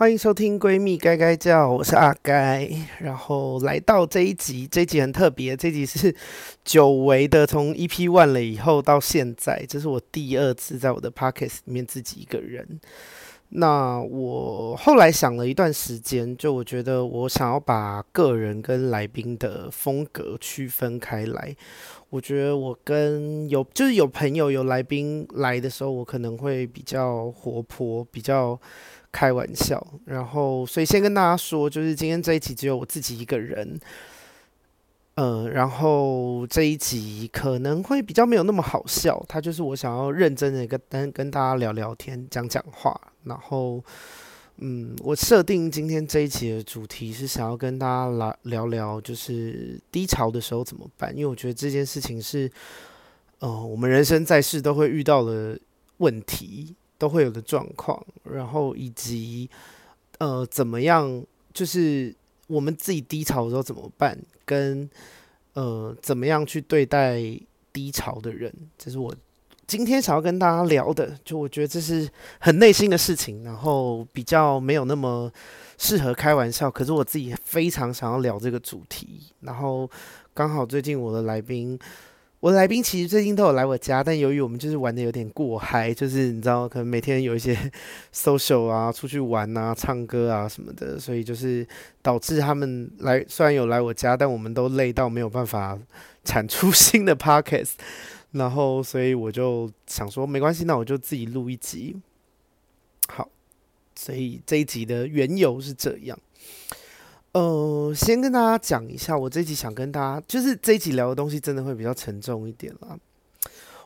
欢迎收听《闺蜜该该叫》，我是阿该。然后来到这一集，这一集很特别，这一集是久违的，从 EP One 了以后到现在，这是我第二次在我的 Podcast 里面自己一个人。那我后来想了一段时间，就我觉得我想要把个人跟来宾的风格区分开来。我觉得我跟有就是有朋友有来宾来的时候，我可能会比较活泼，比较。开玩笑，然后所以先跟大家说，就是今天这一集只有我自己一个人，嗯、然后这一集可能会比较没有那么好笑，他就是我想要认真的跟跟大家聊聊天，讲讲话，然后嗯，我设定今天这一集的主题是想要跟大家来聊聊，就是低潮的时候怎么办，因为我觉得这件事情是，呃，我们人生在世都会遇到的问题。都会有的状况，然后以及呃怎么样，就是我们自己低潮的时候怎么办，跟呃怎么样去对待低潮的人，这是我今天想要跟大家聊的。就我觉得这是很内心的事情，然后比较没有那么适合开玩笑，可是我自己非常想要聊这个主题。然后刚好最近我的来宾。我的来宾其实最近都有来我家，但由于我们就是玩的有点过嗨，就是你知道，可能每天有一些 social 啊，出去玩啊，唱歌啊什么的，所以就是导致他们来，虽然有来我家，但我们都累到没有办法产出新的 podcast，然后所以我就想说，没关系，那我就自己录一集。好，所以这一集的缘由是这样。呃，先跟大家讲一下，我这一集想跟大家，就是这一集聊的东西真的会比较沉重一点啦。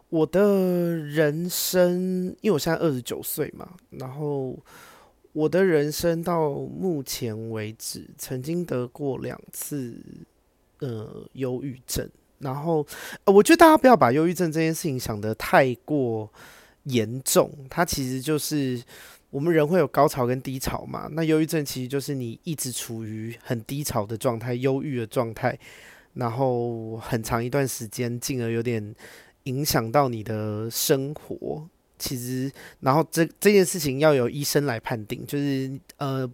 我的人生，因为我现在二十九岁嘛，然后我的人生到目前为止，曾经得过两次呃忧郁症，然后呃，我觉得大家不要把忧郁症这件事情想得太过严重，它其实就是。我们人会有高潮跟低潮嘛？那忧郁症其实就是你一直处于很低潮的状态、忧郁的状态，然后很长一段时间，进而有点影响到你的生活。其实，然后这这件事情要由医生来判定，就是呃。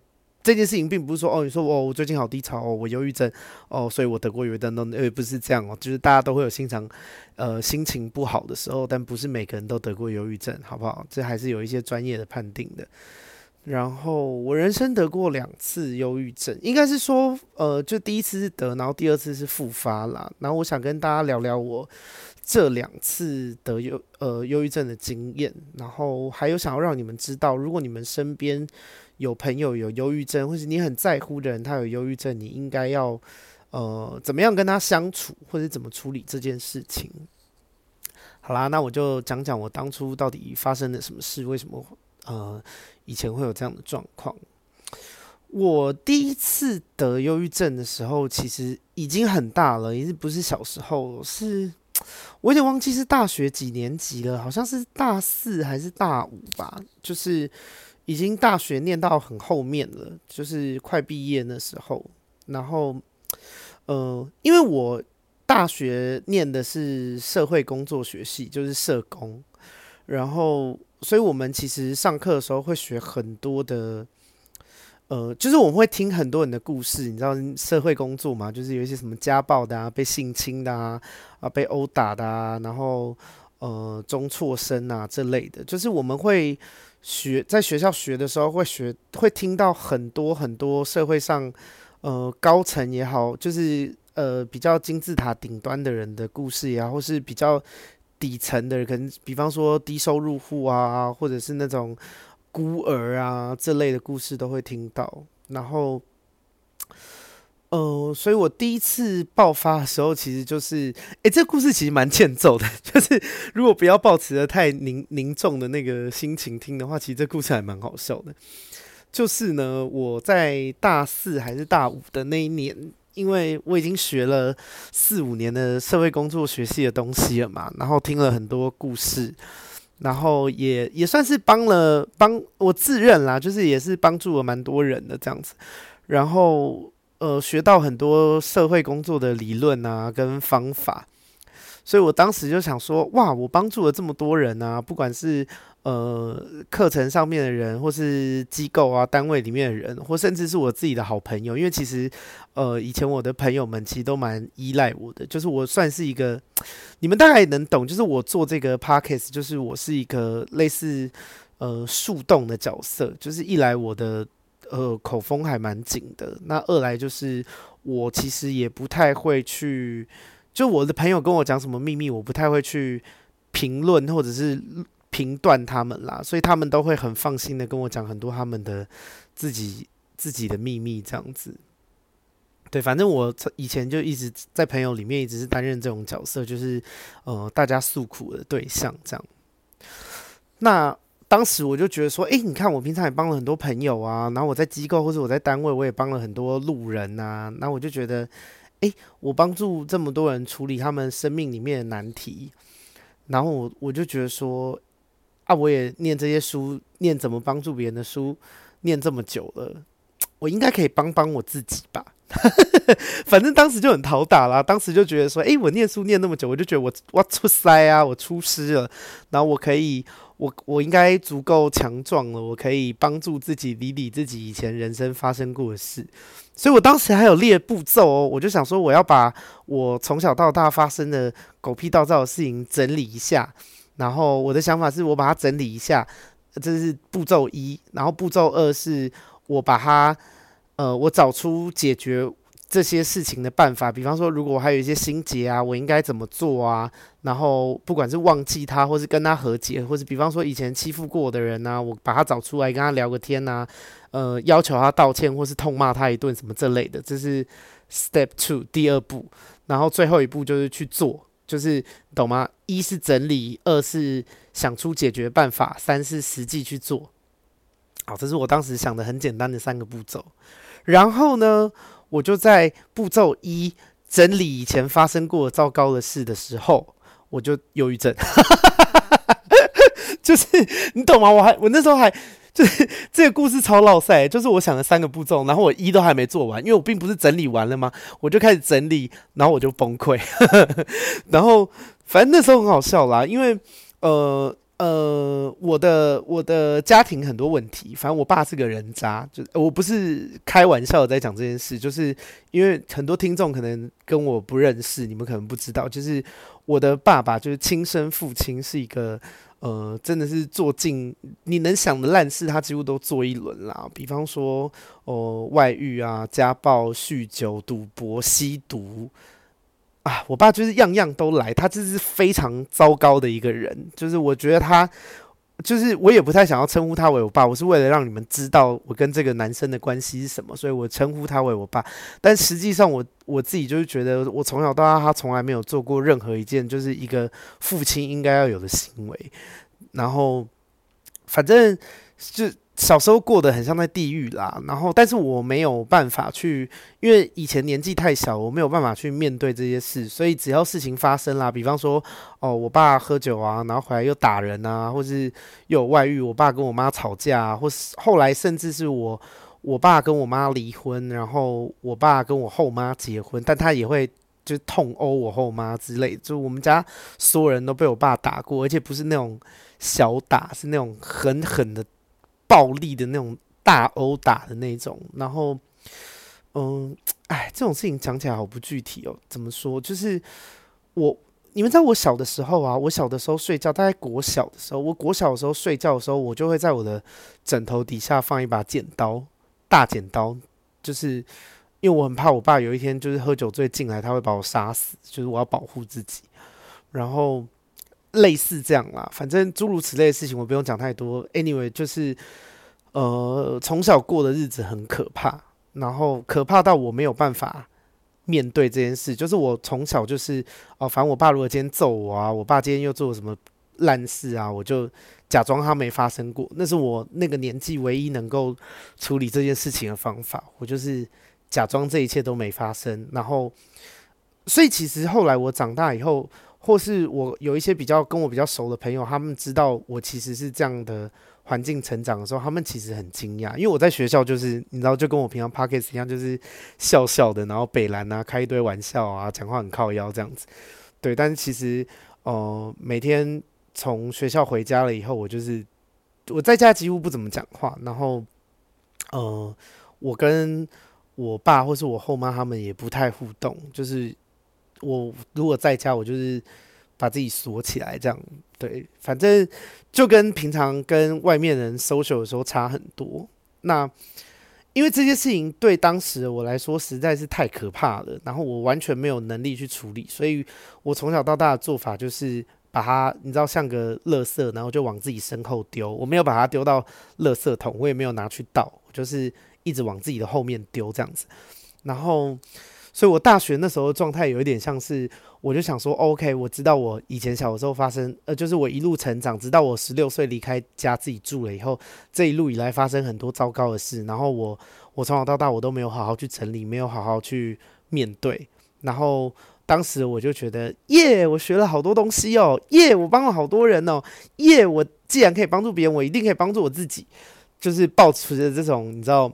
这件事情并不是说哦，你说哦，我最近好低潮哦，我忧郁症哦，所以我得过忧郁症。那呃，不是这样哦，就是大家都会有经常呃心情不好的时候，但不是每个人都得过忧郁症，好不好？这还是有一些专业的判定的。然后我人生得过两次忧郁症，应该是说呃，就第一次是得，然后第二次是复发啦。然后我想跟大家聊聊我这两次得忧呃忧郁症的经验，然后还有想要让你们知道，如果你们身边。有朋友有忧郁症，或是你很在乎的人，他有忧郁症，你应该要呃怎么样跟他相处，或者怎么处理这件事情？好啦，那我就讲讲我当初到底发生了什么事，为什么呃以前会有这样的状况。我第一次得忧郁症的时候，其实已经很大了，已经不是小时候，是我有点忘记是大学几年级了，好像是大四还是大五吧，就是。已经大学念到很后面了，就是快毕业那时候。然后，呃，因为我大学念的是社会工作学系，就是社工。然后，所以我们其实上课的时候会学很多的，呃，就是我们会听很多人的故事。你知道社会工作嘛？就是有一些什么家暴的啊，被性侵的啊，啊，被殴打的啊，然后呃，中辍生啊这类的，就是我们会。学在学校学的时候，会学会听到很多很多社会上，呃，高层也好，就是呃比较金字塔顶端的人的故事也好，或是比较底层的人，可能比方说低收入户啊，或者是那种孤儿啊这类的故事都会听到，然后。呃，所以我第一次爆发的时候，其实就是，诶，这故事其实蛮欠揍的。就是如果不要抱持着太凝凝重的那个心情听的话，其实这故事还蛮好笑的。就是呢，我在大四还是大五的那一年，因为我已经学了四五年的社会工作学系的东西了嘛，然后听了很多故事，然后也也算是帮了帮我自认啦，就是也是帮助了蛮多人的这样子，然后。呃，学到很多社会工作的理论啊，跟方法，所以我当时就想说，哇，我帮助了这么多人啊，不管是呃课程上面的人，或是机构啊单位里面的人，或甚至是我自己的好朋友，因为其实呃以前我的朋友们其实都蛮依赖我的，就是我算是一个你们大概能懂，就是我做这个 podcast，就是我是一个类似呃树洞的角色，就是一来我的呃口风还蛮紧的，那二来就是我其实也不太会去。就我的朋友跟我讲什么秘密，我不太会去评论或者是评断他们啦，所以他们都会很放心的跟我讲很多他们的自己自己的秘密这样子。对，反正我以前就一直在朋友里面一直是担任这种角色，就是呃大家诉苦的对象这样。那当时我就觉得说，诶，你看我平常也帮了很多朋友啊，然后我在机构或者我在单位，我也帮了很多路人啊，那我就觉得。诶，我帮助这么多人处理他们生命里面的难题，然后我我就觉得说，啊，我也念这些书，念怎么帮助别人的书，念这么久了，我应该可以帮帮我自己吧。反正当时就很讨打啦，当时就觉得说，诶，我念书念那么久，我就觉得我我出塞啊，我出师了，然后我可以。我我应该足够强壮了，我可以帮助自己理理自己以前人生发生过的事，所以我当时还有列步骤哦，我就想说我要把我从小到大发生的狗屁倒灶的事情整理一下，然后我的想法是我把它整理一下，这是步骤一，然后步骤二是我把它，呃，我找出解决。这些事情的办法，比方说，如果我还有一些心结啊，我应该怎么做啊？然后，不管是忘记他，或是跟他和解，或是比方说以前欺负过我的人呢、啊，我把他找出来跟他聊个天呐、啊，呃，要求他道歉，或是痛骂他一顿什么这类的，这是 step two 第二步。然后最后一步就是去做，就是懂吗？一是整理，二是想出解决办法，三是实际去做。好，这是我当时想的很简单的三个步骤。然后呢，我就在步骤一整理以前发生过糟糕的事的时候，我就忧郁症，就是你懂吗？我还我那时候还就是这个故事超落赛，就是我想了三个步骤，然后我一都还没做完，因为我并不是整理完了吗？我就开始整理，然后我就崩溃，然后反正那时候很好笑啦，因为呃。呃，我的我的家庭很多问题，反正我爸是个人渣，就我不是开玩笑在讲这件事，就是因为很多听众可能跟我不认识，你们可能不知道，就是我的爸爸就是亲生父亲是一个呃，真的是做尽你能想的烂事，他几乎都做一轮啦。比方说哦、呃，外遇啊、家暴、酗酒、赌博、吸毒。啊，我爸就是样样都来，他这是非常糟糕的一个人。就是我觉得他，就是我也不太想要称呼他为我爸，我是为了让你们知道我跟这个男生的关系是什么，所以我称呼他为我爸。但实际上我，我我自己就是觉得，我从小到大他从来没有做过任何一件就是一个父亲应该要有的行为。然后，反正就。小时候过得很像在地狱啦，然后但是我没有办法去，因为以前年纪太小，我没有办法去面对这些事，所以只要事情发生啦，比方说哦，我爸喝酒啊，然后回来又打人啊，或是又有外遇，我爸跟我妈吵架啊，或是后来甚至是我我爸跟我妈离婚，然后我爸跟我后妈结婚，但他也会就痛殴我后妈之类，就我们家所有人都被我爸打过，而且不是那种小打，是那种狠狠的。暴力的那种大殴打的那种，然后，嗯，哎，这种事情讲起来好不具体哦。怎么说？就是我，你们在我小的时候啊，我小的时候睡觉，大概国小的时候，我国小的时候睡觉的时候，我就会在我的枕头底下放一把剪刀，大剪刀，就是因为我很怕我爸有一天就是喝酒醉进来，他会把我杀死，就是我要保护自己，然后。类似这样啦，反正诸如此类的事情我不用讲太多。Anyway，就是呃，从小过的日子很可怕，然后可怕到我没有办法面对这件事。就是我从小就是哦、反正我爸如果今天揍我啊，我爸今天又做了什么烂事啊，我就假装他没发生过。那是我那个年纪唯一能够处理这件事情的方法。我就是假装这一切都没发生。然后，所以其实后来我长大以后。或是我有一些比较跟我比较熟的朋友，他们知道我其实是这样的环境成长的时候，他们其实很惊讶，因为我在学校就是你知道，就跟我平常 Podcast 一样，就是笑笑的，然后北兰啊，开一堆玩笑啊，讲话很靠腰这样子。对，但是其实呃，每天从学校回家了以后，我就是我在家几乎不怎么讲话，然后呃，我跟我爸或是我后妈他们也不太互动，就是我如果在家，我就是把自己锁起来这样，对，反正就跟平常跟外面人 social 的时候差很多。那因为这些事情对当时我来说实在是太可怕了，然后我完全没有能力去处理，所以我从小到大的做法就是把它，你知道，像个垃圾，然后就往自己身后丢。我没有把它丢到垃圾桶，我也没有拿去倒，就是一直往自己的后面丢这样子。然后，所以我大学那时候的状态有一点像是。我就想说，OK，我知道我以前小的时候发生，呃，就是我一路成长，直到我十六岁离开家自己住了以后，这一路以来发生很多糟糕的事，然后我，我从小到大我都没有好好去整理，没有好好去面对，然后当时我就觉得，耶，我学了好多东西哦，耶，我帮了好多人哦，耶，我既然可以帮助别人，我一定可以帮助我自己，就是抱持着这种你知道，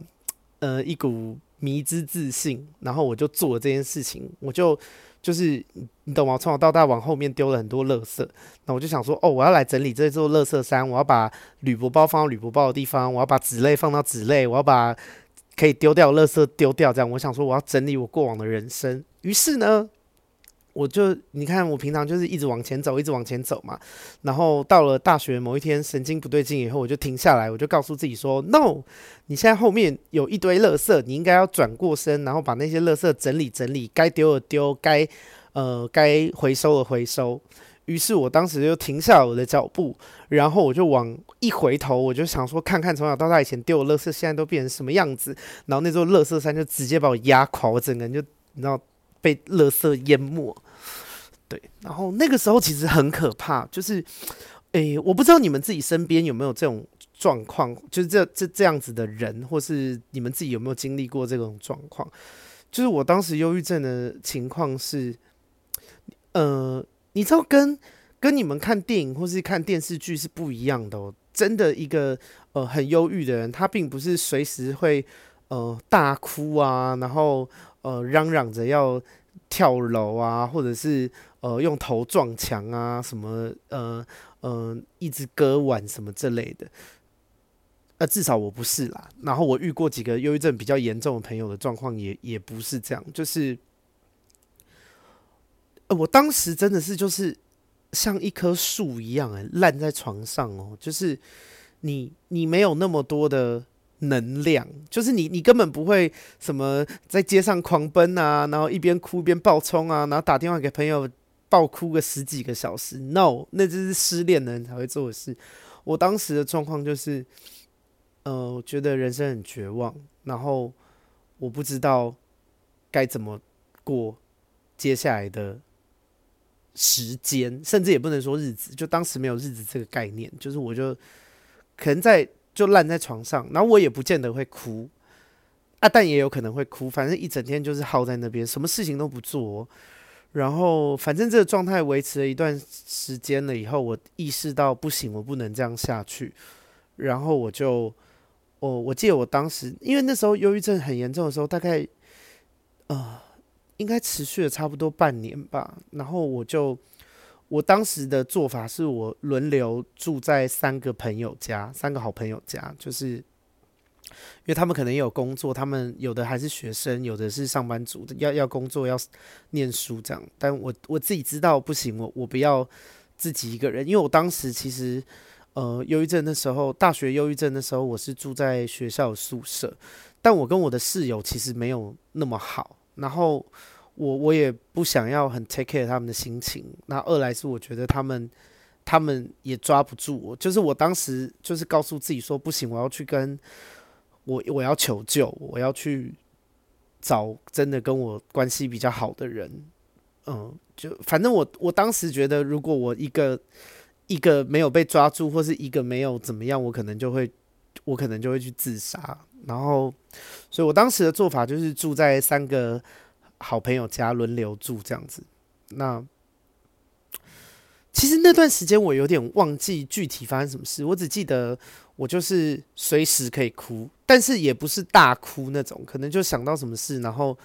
呃，一股迷之自信，然后我就做了这件事情，我就。就是你懂吗？从小到大往后面丢了很多垃圾，那我就想说，哦，我要来整理这座垃圾山，我要把铝箔包放到铝箔包的地方，我要把纸类放到纸类，我要把可以丢掉的垃圾丢掉。这样，我想说，我要整理我过往的人生。于是呢。我就你看，我平常就是一直往前走，一直往前走嘛。然后到了大学某一天，神经不对劲以后，我就停下来，我就告诉自己说：“No，你现在后面有一堆垃圾，你应该要转过身，然后把那些垃圾整理整理，该丢的丢，该呃该回收的回收。”于是，我当时就停下我的脚步，然后我就往一回头，我就想说，看看从小到大以前丢的垃圾，现在都变成什么样子。然后那座垃圾山就直接把我压垮，我整个人就你知道被垃圾淹没。对，然后那个时候其实很可怕，就是，诶，我不知道你们自己身边有没有这种状况，就是这这这样子的人，或是你们自己有没有经历过这种状况？就是我当时忧郁症的情况是，呃，你知道跟跟你们看电影或是看电视剧是不一样的哦。真的，一个呃很忧郁的人，他并不是随时会呃大哭啊，然后呃嚷嚷着要。跳楼啊，或者是呃用头撞墙啊，什么呃呃一直割腕什么之类的，呃至少我不是啦。然后我遇过几个忧郁症比较严重的朋友的状况也也不是这样，就是呃我当时真的是就是像一棵树一样哎，烂在床上哦，就是你你没有那么多的。能量就是你，你根本不会什么在街上狂奔啊，然后一边哭一边暴冲啊，然后打电话给朋友暴哭个十几个小时。No，那就是失恋的人才会做的事。我当时的状况就是，呃，我觉得人生很绝望，然后我不知道该怎么过接下来的时间，甚至也不能说日子，就当时没有日子这个概念，就是我就可能在。就烂在床上，然后我也不见得会哭啊，但也有可能会哭。反正一整天就是耗在那边，什么事情都不做。然后反正这个状态维持了一段时间了以后，我意识到不行，我不能这样下去。然后我就，我我记得我当时，因为那时候忧郁症很严重的时候，大概呃应该持续了差不多半年吧。然后我就。我当时的做法是我轮流住在三个朋友家，三个好朋友家，就是因为他们可能也有工作，他们有的还是学生，有的是上班族，要要工作要念书这样。但我我自己知道不行，我我不要自己一个人，因为我当时其实呃忧郁症的时候，大学忧郁症的时候，我是住在学校宿舍，但我跟我的室友其实没有那么好，然后。我我也不想要很 take care 他们的心情，那二来是我觉得他们他们也抓不住我，就是我当时就是告诉自己说不行，我要去跟我我要求救，我要去找真的跟我关系比较好的人，嗯，就反正我我当时觉得如果我一个一个没有被抓住，或是一个没有怎么样，我可能就会我可能就会去自杀，然后所以我当时的做法就是住在三个。好朋友家轮流住这样子，那其实那段时间我有点忘记具体发生什么事，我只记得我就是随时可以哭，但是也不是大哭那种，可能就想到什么事，然后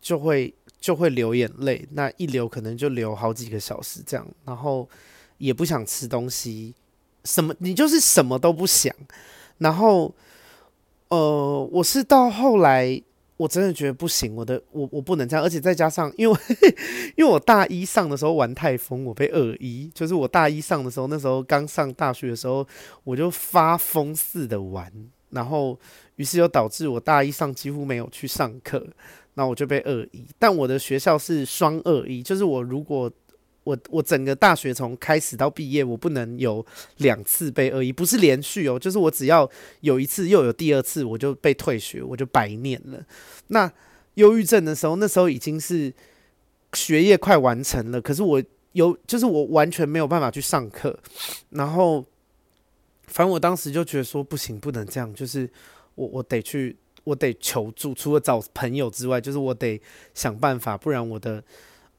就会就会流眼泪，那一流可能就流好几个小时这样，然后也不想吃东西，什么你就是什么都不想。然后，呃，我是到后来。我真的觉得不行，我的我我不能这样，而且再加上，因为因为我大一上的时候玩太疯，我被二一，就是我大一上的时候，那时候刚上大学的时候，我就发疯似的玩，然后于是又导致我大一上几乎没有去上课，那我就被二一。但我的学校是双二一，就是我如果。我我整个大学从开始到毕业，我不能有两次被恶意，不是连续哦，就是我只要有一次又有第二次，我就被退学，我就白念了。那忧郁症的时候，那时候已经是学业快完成了，可是我有就是我完全没有办法去上课，然后反正我当时就觉得说不行，不能这样，就是我我得去，我得求助，除了找朋友之外，就是我得想办法，不然我的。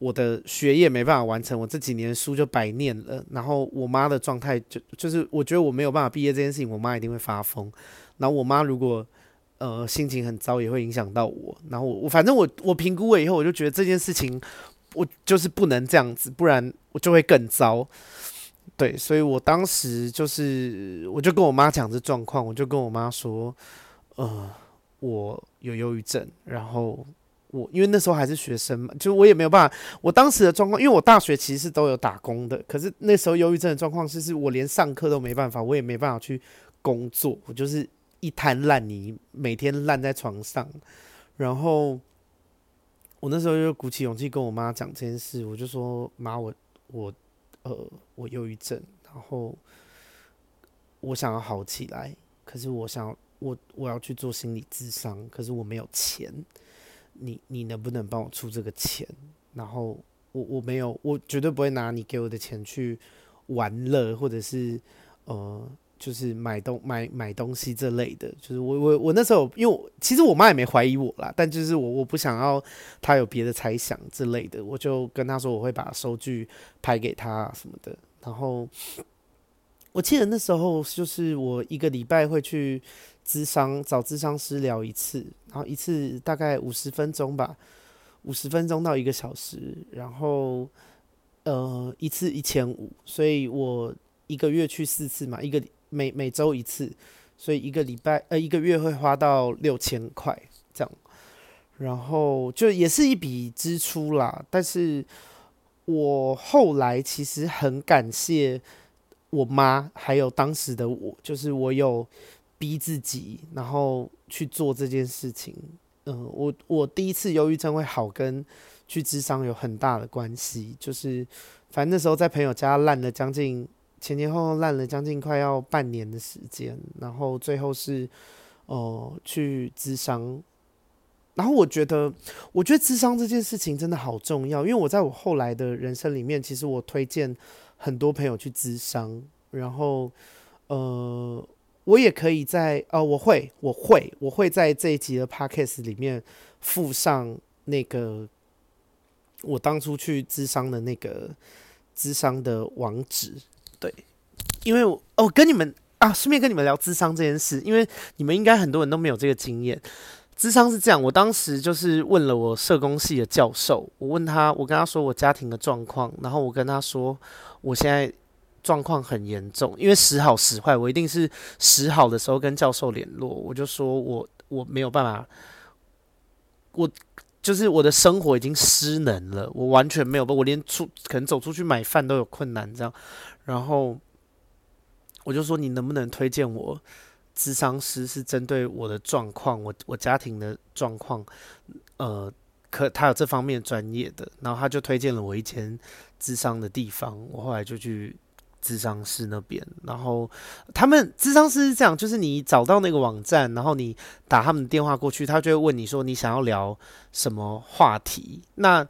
我的学业没办法完成，我这几年书就白念了。然后我妈的状态就就是，我觉得我没有办法毕业这件事情，我妈一定会发疯。然后我妈如果呃心情很糟，也会影响到我。然后我我反正我我评估了以后，我就觉得这件事情我就是不能这样子，不然我就会更糟。对，所以我当时就是我就跟我妈讲这状况，我就跟我妈说，呃，我有忧郁症，然后。我因为那时候还是学生嘛，就我也没有办法。我当时的状况，因为我大学其实都有打工的，可是那时候忧郁症的状况是，是我连上课都没办法，我也没办法去工作，我就是一滩烂泥，每天烂在床上。然后我那时候就鼓起勇气跟我妈讲这件事，我就说：“妈，我我呃我忧郁症，然后我想要好起来，可是我想我我要去做心理咨商，可是我没有钱。”你你能不能帮我出这个钱？然后我我没有，我绝对不会拿你给我的钱去玩乐，或者是呃，就是买东买买东西这类的。就是我我我那时候，因为其实我妈也没怀疑我啦，但就是我我不想要她有别的猜想之类的，我就跟她说我会把收据拍给她什么的。然后我记得那时候就是我一个礼拜会去。咨商找咨商师聊一次，然后一次大概五十分钟吧，五十分钟到一个小时，然后呃一次一千五，所以我一个月去四次嘛，一个每每周一次，所以一个礼拜呃一个月会花到六千块这样，然后就也是一笔支出啦。但是我后来其实很感谢我妈，还有当时的我，就是我有。逼自己，然后去做这件事情。嗯、我我第一次忧郁症会好，跟去智商有很大的关系。就是，反正那时候在朋友家烂了将近前前后后烂了将近快要半年的时间，然后最后是哦、呃、去智商。然后我觉得，我觉得智商这件事情真的好重要，因为我在我后来的人生里面，其实我推荐很多朋友去咨商，然后呃。我也可以在呃，我会，我会，我会在这一集的 podcast 里面附上那个我当初去咨商的那个咨商的网址。对，因为我哦，跟你们啊，顺便跟你们聊咨商这件事，因为你们应该很多人都没有这个经验。咨商是这样，我当时就是问了我社工系的教授，我问他，我跟他说我家庭的状况，然后我跟他说我现在。状况很严重，因为时好时坏，我一定是时好的时候跟教授联络。我就说我我没有办法，我就是我的生活已经失能了，我完全没有办，我连出可能走出去买饭都有困难这样。然后我就说你能不能推荐我咨商师，是针对我的状况，我我家庭的状况，呃，可他有这方面专业的。然后他就推荐了我一间智商的地方，我后来就去。智商师那边，然后他们智商师是这样，就是你找到那个网站，然后你打他们的电话过去，他就会问你说你想要聊什么话题。那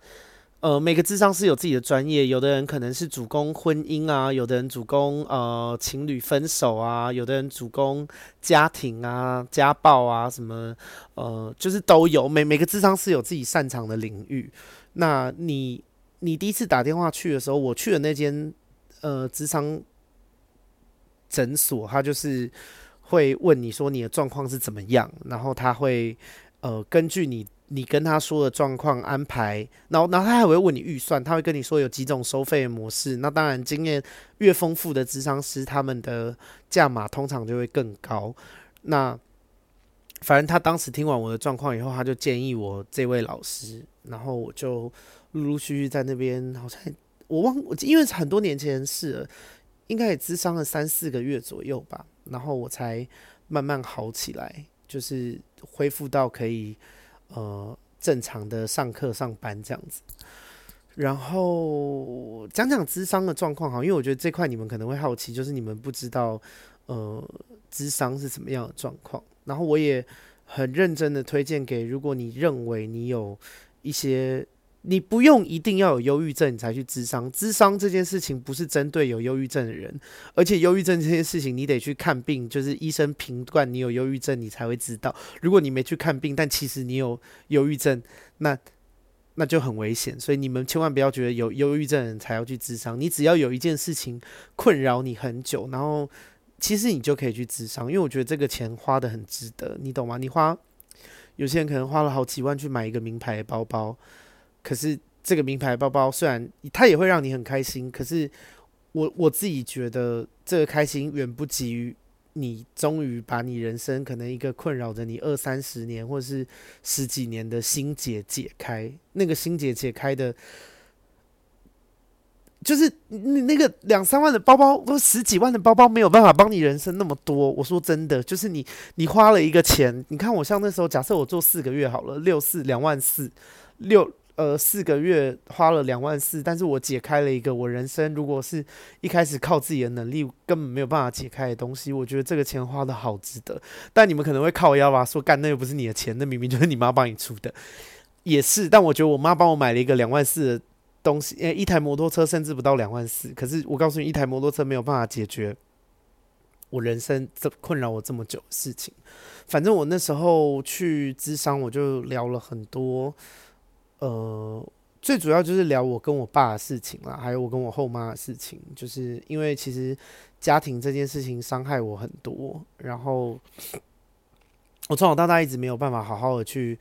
呃，每个智商师有自己的专业，有的人可能是主攻婚姻啊，有的人主攻呃情侣分手啊，有的人主攻家庭啊、家暴啊什么呃，就是都有。每每个智商师有自己擅长的领域。那你你第一次打电话去的时候，我去的那间。呃，咨商诊所，他就是会问你说你的状况是怎么样，然后他会呃根据你你跟他说的状况安排，然后然后他还会问你预算，他会跟你说有几种收费模式。那当然，经验越丰富的职商师，他们的价码通常就会更高。那反正他当时听完我的状况以后，他就建议我这位老师，然后我就陆陆续续在那边，好像我忘，因为很多年前的事了，应该也咨商了三四个月左右吧，然后我才慢慢好起来，就是恢复到可以。呃，正常的上课上班这样子，然后讲讲咨商的状况哈，因为我觉得这块你们可能会好奇，就是你们不知道呃咨商是什么样的状况，然后我也很认真的推荐给，如果你认为你有一些。你不用一定要有忧郁症你才去咨商，咨商这件事情不是针对有忧郁症的人，而且忧郁症这件事情你得去看病，就是医生评断你有忧郁症，你才会知道。如果你没去看病，但其实你有忧郁症，那那就很危险。所以你们千万不要觉得有忧郁症的人才要去咨商，你只要有一件事情困扰你很久，然后其实你就可以去智商，因为我觉得这个钱花得很值得，你懂吗？你花有些人可能花了好几万去买一个名牌包包。可是这个名牌包包虽然它也会让你很开心，可是我我自己觉得这个开心远不及于你终于把你人生可能一个困扰着你二三十年或者是十几年的心结解开。那个心结解开的，就是你那个两三万的包包都十几万的包包没有办法帮你人生那么多。我说真的，就是你你花了一个钱，你看我像那时候假设我做四个月好了，六四两万四六。呃，四个月花了两万四，但是我解开了一个我人生如果是一开始靠自己的能力根本没有办法解开的东西，我觉得这个钱花得好值得。但你们可能会靠腰吧，说干那又不是你的钱，那明明就是你妈帮你出的，也是。但我觉得我妈帮我买了一个两万四东西，诶，一台摩托车甚至不到两万四，可是我告诉你，一台摩托车没有办法解决我人生这困扰我这么久的事情。反正我那时候去咨商，我就聊了很多。呃，最主要就是聊我跟我爸的事情啦，还有我跟我后妈的事情，就是因为其实家庭这件事情伤害我很多，然后我从小到大一直没有办法好好的去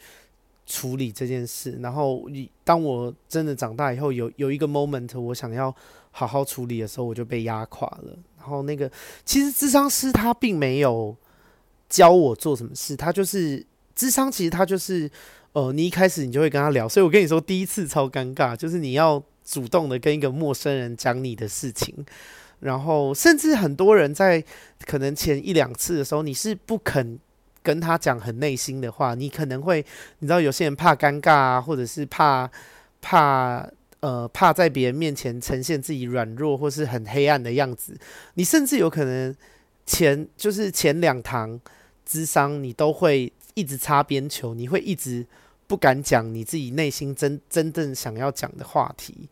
处理这件事，然后你当我真的长大以后，有有一个 moment 我想要好好处理的时候，我就被压垮了。然后那个其实智商师他并没有教我做什么事，他就是智商，其实他就是。呃，你一开始你就会跟他聊，所以我跟你说，第一次超尴尬，就是你要主动的跟一个陌生人讲你的事情，然后甚至很多人在可能前一两次的时候，你是不肯跟他讲很内心的话，你可能会，你知道有些人怕尴尬啊，或者是怕怕呃怕在别人面前呈现自己软弱或是很黑暗的样子，你甚至有可能前就是前两堂智商你都会一直擦边球，你会一直。不敢讲你自己内心真真正想要讲的话题，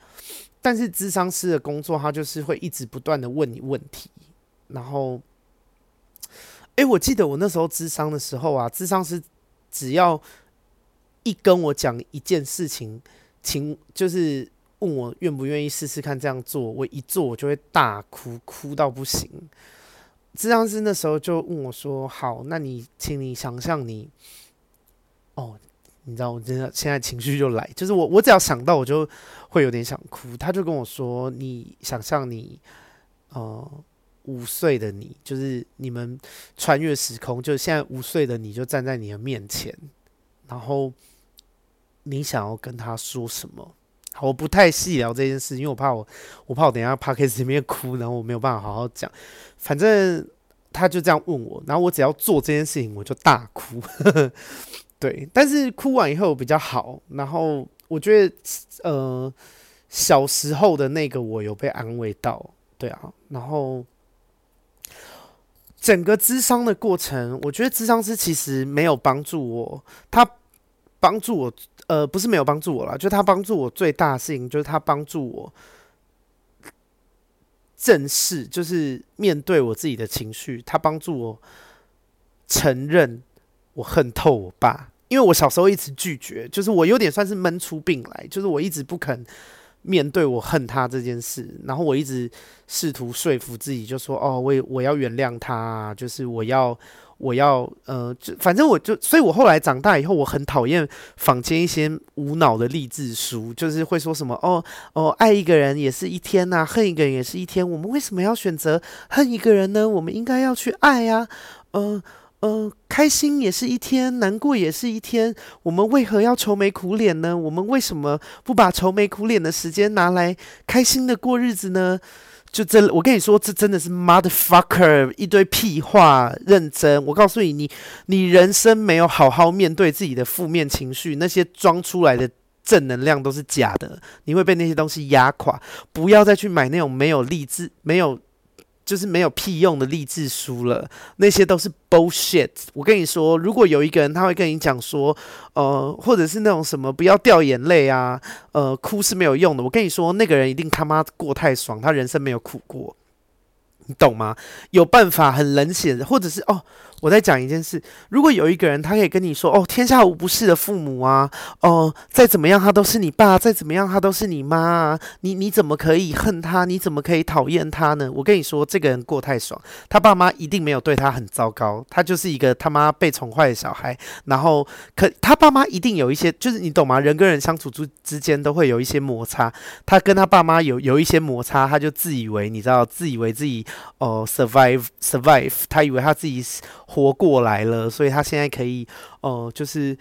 但是咨商师的工作，他就是会一直不断的问你问题，然后，哎，我记得我那时候智商的时候啊，智商是只要一跟我讲一件事情，请就是问我愿不愿意试试看这样做，我一做我就会大哭，哭到不行。智商师那时候就问我说：“好，那你请你想象你，哦。”你知道我真的现在情绪就来，就是我我只要想到我就会有点想哭。他就跟我说：“你想象你，呃，五岁的你，就是你们穿越时空，就现在五岁的你就站在你的面前，然后你想要跟他说什么？好，我不太细聊这件事，因为我怕我我怕我等下 podcast 里面哭，然后我没有办法好好讲。反正他就这样问我，然后我只要做这件事情，我就大哭。对，但是哭完以后比较好。然后我觉得，呃，小时候的那个我有被安慰到，对啊。然后整个咨商的过程，我觉得咨商师其实没有帮助我。他帮助我，呃，不是没有帮助我啦，就他帮助我最大的事情就是他帮助我正视，就是面对我自己的情绪。他帮助我承认。我恨透我爸，因为我小时候一直拒绝，就是我有点算是闷出病来，就是我一直不肯面对我恨他这件事，然后我一直试图说服自己，就说哦，我我要原谅他，就是我要我要呃，就反正我就，所以我后来长大以后，我很讨厌坊间一些无脑的励志书，就是会说什么哦哦，爱一个人也是一天呐、恨一个人也是一天，我们为什么要选择恨一个人呢？我们应该要去爱呀、嗯、呃，开心也是一天，难过也是一天，我们为何要愁眉苦脸呢？我们为什么不把愁眉苦脸的时间拿来开心的过日子呢？就这，我跟你说，这真的是 motherfucker 一堆屁话。认真，我告诉你，你你人生没有好好面对自己的负面情绪，那些装出来的正能量都是假的，你会被那些东西压垮。不要再去买那种没有励志、没有。就是没有屁用的励志书了，那些都是 bullshit。我跟你说，如果有一个人他会跟你讲说，呃，或者是那种什么不要掉眼泪啊，呃，哭是没有用的。我跟你说，那个人一定他妈过太爽，他人生没有苦过，你懂吗？有办法很冷血，或者是哦。我再讲一件事，如果有一个人，他可以跟你说：“哦，天下无不是的父母啊，哦，再怎么样他都是你爸，再怎么样他都是你妈啊，你你怎么可以恨他？你怎么可以讨厌他呢？”我跟你说，这个人过太爽，他爸妈一定没有对他很糟糕，他就是一个他妈被宠坏的小孩。然后，可他爸妈一定有一些，就是你懂吗？人跟人相处之之间都会有一些摩擦，他跟他爸妈有有一些摩擦，他就自以为你知道，自以为自己哦 survive survive，他以为他自己。活过来了，所以他现在可以，呃，就是，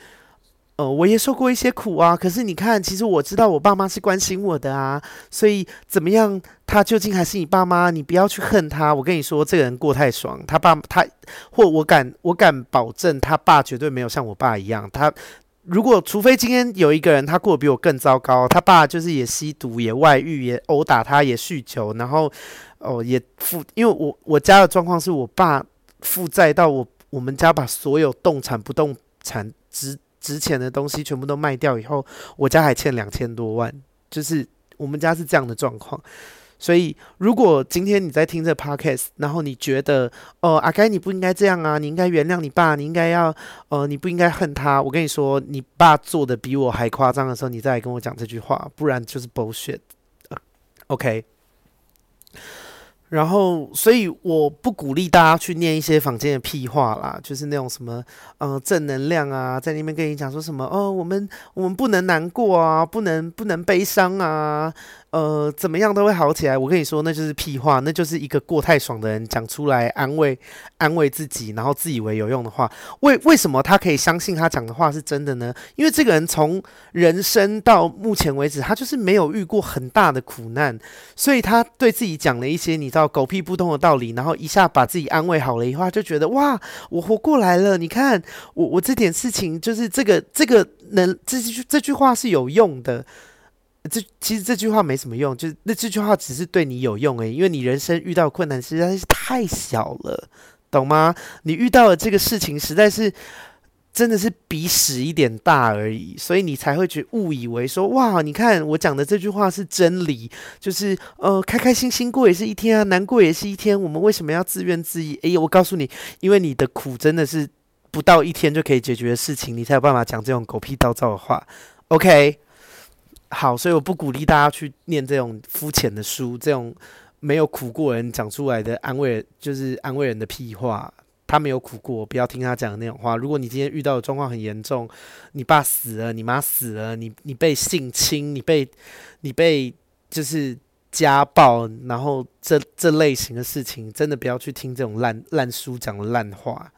呃，我也受过一些苦啊。可是你看，其实我知道我爸妈是关心我的啊，所以怎么样，他究竟还是你爸妈？你不要去恨他。我跟你说，这个人过太爽，他爸他或我敢我敢保证，他爸绝对没有像我爸一样。他如果除非今天有一个人他过得比我更糟糕，他爸就是也吸毒、也外遇、也殴打他、也酗酒，然后哦、也负，因为我我家的状况是我爸。负债到我，我们家把所有动产、不动产值值钱的东西全部都卖掉以后，我家还欠两千多万，就是我们家是这样的状况。所以，如果今天你在听这 podcast，然后你觉得，哦，阿该你不应该这样啊，你应该原谅你爸，你应该要，呃，你不应该恨他。我跟你说，你爸做的比我还夸张的时候，你再来跟我讲这句话，不然就是 bullshit。OK。然后，所以我不鼓励大家去念一些坊间的屁话啦，就是那种什么，呃，正能量啊，在那边跟你讲说什么，哦，我们我们不能难过啊，不能不能悲伤啊。呃，怎么样都会好起来。我跟你说，那就是屁话，那就是一个过太爽的人讲出来安慰安慰自己，然后自以为有用的话。为为什么他可以相信他讲的话是真的呢？因为这个人从人生到目前为止，他就是没有遇过很大的苦难，所以他对自己讲了一些你知道狗屁不通的道理，然后一下把自己安慰好了以后，他就觉得哇，我活过来了。你看我我这点事情就是这个这个能这句这句话是有用的。这其实这句话没什么用，就是那这句话只是对你有用诶，因为你人生遇到困难实在是太小了，懂吗？你遇到的这个事情实在是真的是比屎一点大而已，所以你才会去误以为说哇，你看我讲的这句话是真理，就是呃，开开心心过也是一天啊，难过也是一天，我们为什么要自怨自艾？诶，我告诉你，因为你的苦真的是不到一天就可以解决的事情，你才有办法讲这种狗屁倒灶的话。OK。好，所以我不鼓励大家去念这种肤浅的书，这种没有苦过人讲出来的安慰，就是安慰人的屁话。他没有苦过，不要听他讲的那种话。如果你今天遇到的状况很严重，你爸死了，你妈死了，你你被性侵，你被你被就是家暴，然后这这类型的事情，真的不要去听这种烂烂书讲的烂话。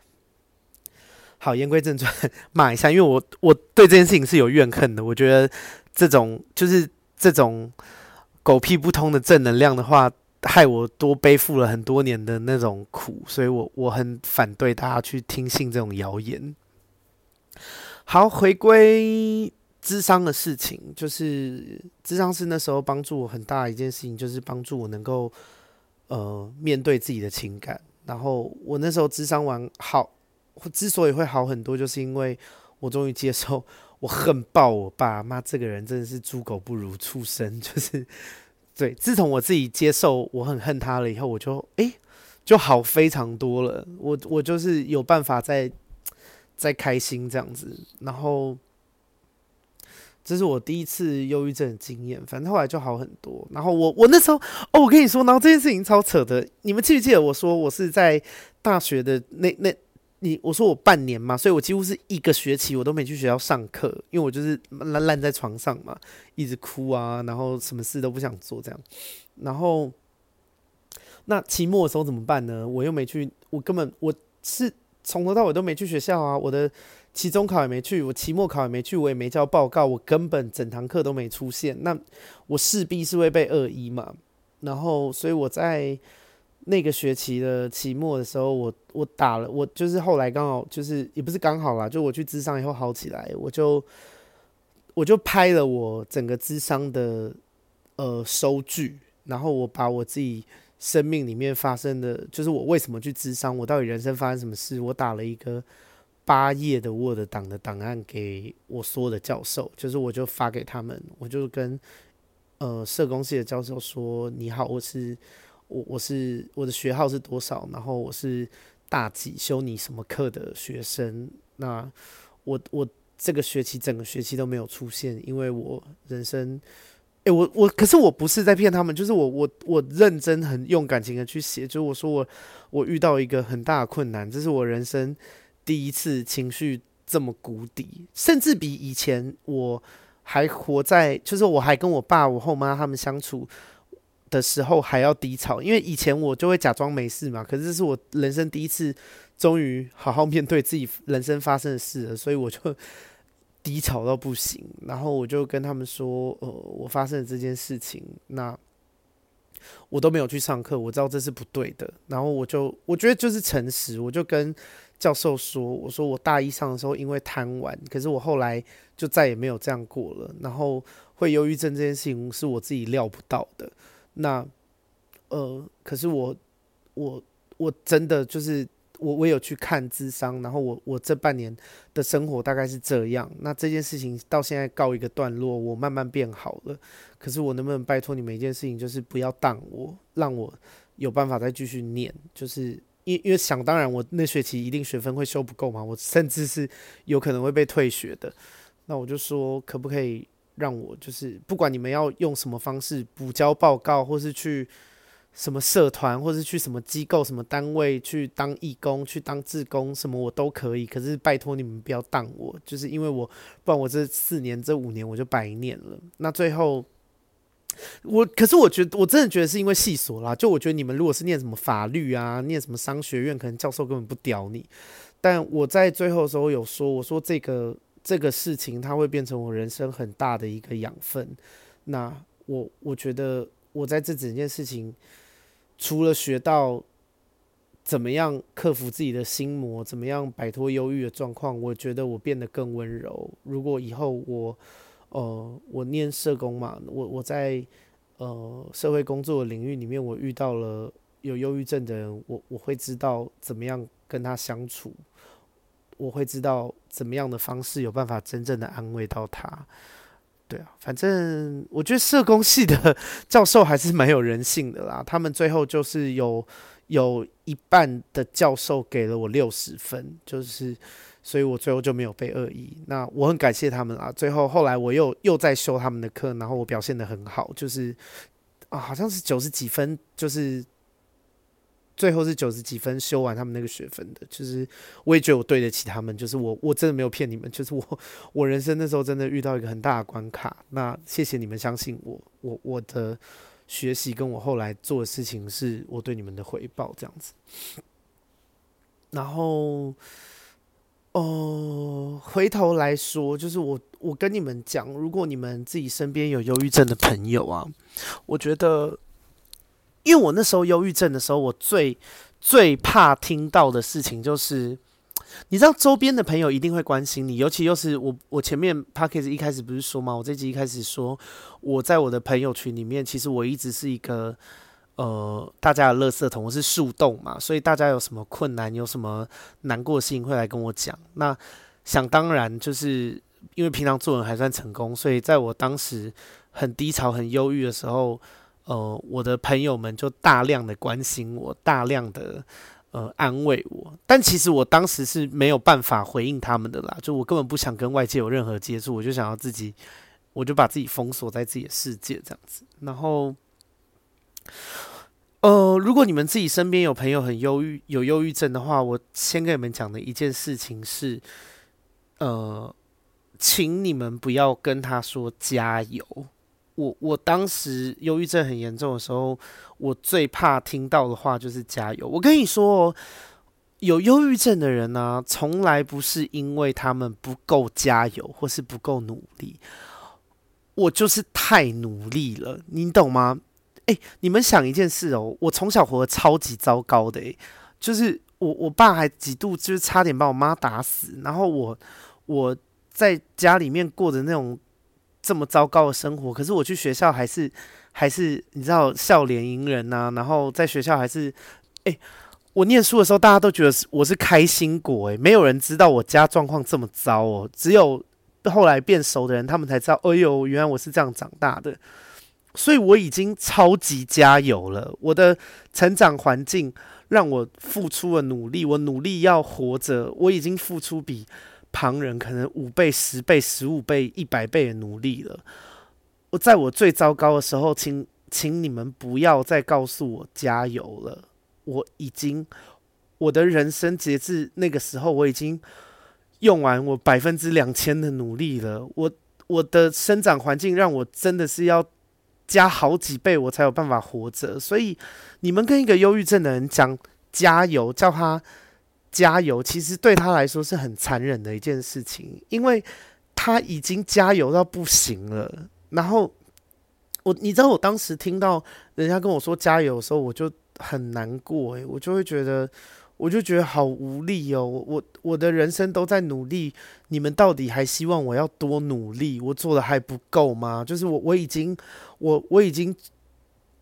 好，言归正传，骂一下，因为我我对这件事情是有怨恨的，我觉得。这种就是这种狗屁不通的正能量的话，害我多背负了很多年的那种苦，所以我我很反对大家去听信这种谣言。好，回归智商的事情，就是智商是那时候帮助我很大的一件事情，就是帮助我能够呃面对自己的情感。然后我那时候智商完好，之所以会好很多，就是因为我终于接受。我恨爆我爸妈，这个人真的是猪狗不如，畜生。就是，对，自从我自己接受我很恨他了以后，我就哎、就好非常多了。我我就是有办法再再开心这样子。然后，这是我第一次忧郁症的经验。反正后来就好很多。然后我我那时候哦，我跟你说，然后这件事情超扯的。你们记不记得我说我是在大学的那那你我说我半年嘛，所以我几乎是一个学期我都没去学校上课，因为我就是烂烂在床上嘛，一直哭啊，然后什么事都不想做这样。然后那期末的时候怎么办呢？我又没去，我根本我是从头到尾都没去学校啊，我的期中考也没去，我期末考也没去，我也没交报告，我根本整堂课都没出现。那我势必是会被恶意嘛。然后所以我在。那个学期的期末的时候，我我打了，我就是后来刚好就是也不是刚好啦，就我去咨商以后好起来，我就我就拍了我整个咨商的呃收据，然后我把我自己生命里面发生的，就是我为什么去咨商，我到底人生发生什么事，我打了一个八页的 Word 档的档案给我所有的教授，就是我就发给他们，我就跟呃社工系的教授说，你好，我是。我我是我的学号是多少？然后我是大几修你什么课的学生？那我我这个学期整个学期都没有出现，因为我人生，诶、我我可是我不是在骗他们，就是我我我认真很用感情的去写，就是我说我我遇到一个很大的困难，这是我人生第一次情绪这么谷底，甚至比以前我还活在，就是我还跟我爸我后妈他们相处。的时候还要低潮，因为以前我就会假装没事嘛。可是这是我人生第一次，终于好好面对自己人生发生的事了，所以我就低潮到不行。然后我就跟他们说：“呃，我发生了这件事情，那我都没有去上课，我知道这是不对的。”然后我就我觉得就是诚实，我就跟教授说：“我说我大一上的时候因为贪玩，可是我后来就再也没有这样过了。然后会忧郁症这件事情是我自己料不到的。”那，呃，可是我，我，我真的就是我，我有去看智商，然后我，我这半年的生活大概是这样。那这件事情到现在告一个段落，我慢慢变好了。可是我能不能拜托你们一件事情，就是不要挡我，让我有办法再继续念，就是因因为想当然，我那学期一定学分会修不够嘛，我甚至是有可能会被退学的。那我就说，可不可以？让我就是不管你们要用什么方式补交报告，或是去什么社团，或是去什么机构、什么单位去当义工、去当志工，什么我都可以。可是拜托你们不要当我，就是因为我不然我这四年、这五年我就白念了。那最后我，可是我觉得我真的觉得是因为系所啦。就我觉得你们如果是念什么法律啊，念什么商学院，可能教授根本不屌你。但我在最后的时候有说，我说这个。这个事情它会变成我人生很大的一个养分。那我我觉得我在这整件事情，除了学到怎么样克服自己的心魔，怎么样摆脱忧郁的状况，我觉得我变得更温柔。如果以后我呃我念社工嘛，我我在呃社会工作的领域里面，我遇到了有忧郁症的人，我我会知道怎么样跟他相处。我会知道怎么样的方式有办法真正的安慰到他，对啊，反正我觉得社工系的 教授还是蛮有人性的啦。他们最后就是有有一半的教授给了我六十分，就是所以我最后就没有被恶意。那我很感谢他们啊。最后后来我又又在修他们的课，然后我表现得很好，就是啊，好像是九十几分，就是。最后是九十几分修完他们那个学分的，就是我也觉得我对得起他们，就是我我真的没有骗你们，就是我我人生那时候真的遇到一个很大的关卡，那谢谢你们相信我，我我的学习跟我后来做的事情是我对你们的回报这样子。然后，哦、回头来说，就是我我跟你们讲，如果你们自己身边有忧郁症的朋友啊，我觉得。因为我那时候忧郁症的时候，我最最怕听到的事情就是，你知道周边的朋友一定会关心你，尤其又是我我前面 Podcast 一开始不是说吗？我这集一开始说我在我的朋友群里面，其实我一直是一个呃大家的垃圾桶，我是树洞嘛，所以大家有什么困难，有什么难过的事情会来跟我讲。那想当然就是因为平常做人还算成功，所以在我当时很低潮、很忧郁的时候。呃，我的朋友们就大量的关心我，大量的呃安慰我，但其实我当时是没有办法回应他们的啦，就我根本不想跟外界有任何接触，我就想要自己，我就把自己封锁在自己的世界这样子。然后，呃，如果你们自己身边有朋友很忧郁、有忧郁症的话，我先跟你们讲的一件事情是，呃，请你们不要跟他说加油。我我当时忧郁症很严重的时候，我最怕听到的话就是加油。我跟你说哦，有忧郁症的人呢，从来不是因为他们不够加油或是不够努力，我就是太努力了，你懂吗？诶，你们想一件事哦，我从小活得超级糟糕的，就是我我爸还几度就是差点把我妈打死，然后我我在家里面过的那种。这么糟糕的生活，可是我去学校还是还是你知道笑脸迎人呐、然后在学校还是哎，我念书的时候大家都觉得我是开心果哎，没有人知道我家状况这么糟哦，只有后来变熟的人他们才知道，哎呦，原来我是这样长大的，所以我已经超级加油了，我的成长环境让我付出了努力，我努力要活着，我已经付出比。旁人可能五倍、十倍、十五倍、一百倍的努力了。我在我最糟糕的时候，请请你们不要再告诉我加油了。我已经，我的人生截至那个时候，我已经用完我百分之两千的努力了。我我的生长环境让我真的是要加好几倍，我才有办法活着。所以，你们跟一个忧郁症的人讲加油，叫他。加油，其实对他来说是很残忍的一件事情，因为他已经加油到不行了。然后我，你知道，我当时听到人家跟我说加油的时候，我就很难过，诶，我就会觉得，我就觉得好无力哦。我我我的人生都在努力，你们到底还希望我要多努力？我做的还不够吗？就是我我已经我我已经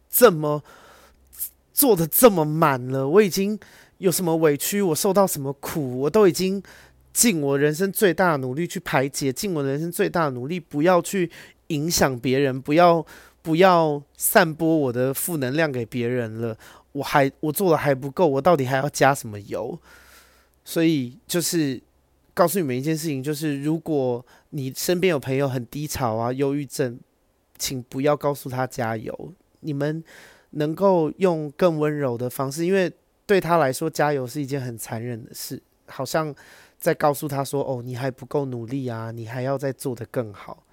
这么做的这么满了，我已经。有什么委屈，我受到什么苦，我都已经尽我人生最大的努力去排解，尽我人生最大的努力，不要去影响别人，不要不要散播我的负能量给别人了。我还我做的还不够，我到底还要加什么油？所以就是告诉你们一件事情，就是如果你身边有朋友很低潮啊，忧郁症，请不要告诉他加油。你们能够用更温柔的方式，因为。对他来说，加油是一件很残忍的事，好像在告诉他说：“哦，你还不够努力啊，你还要再做得更好。”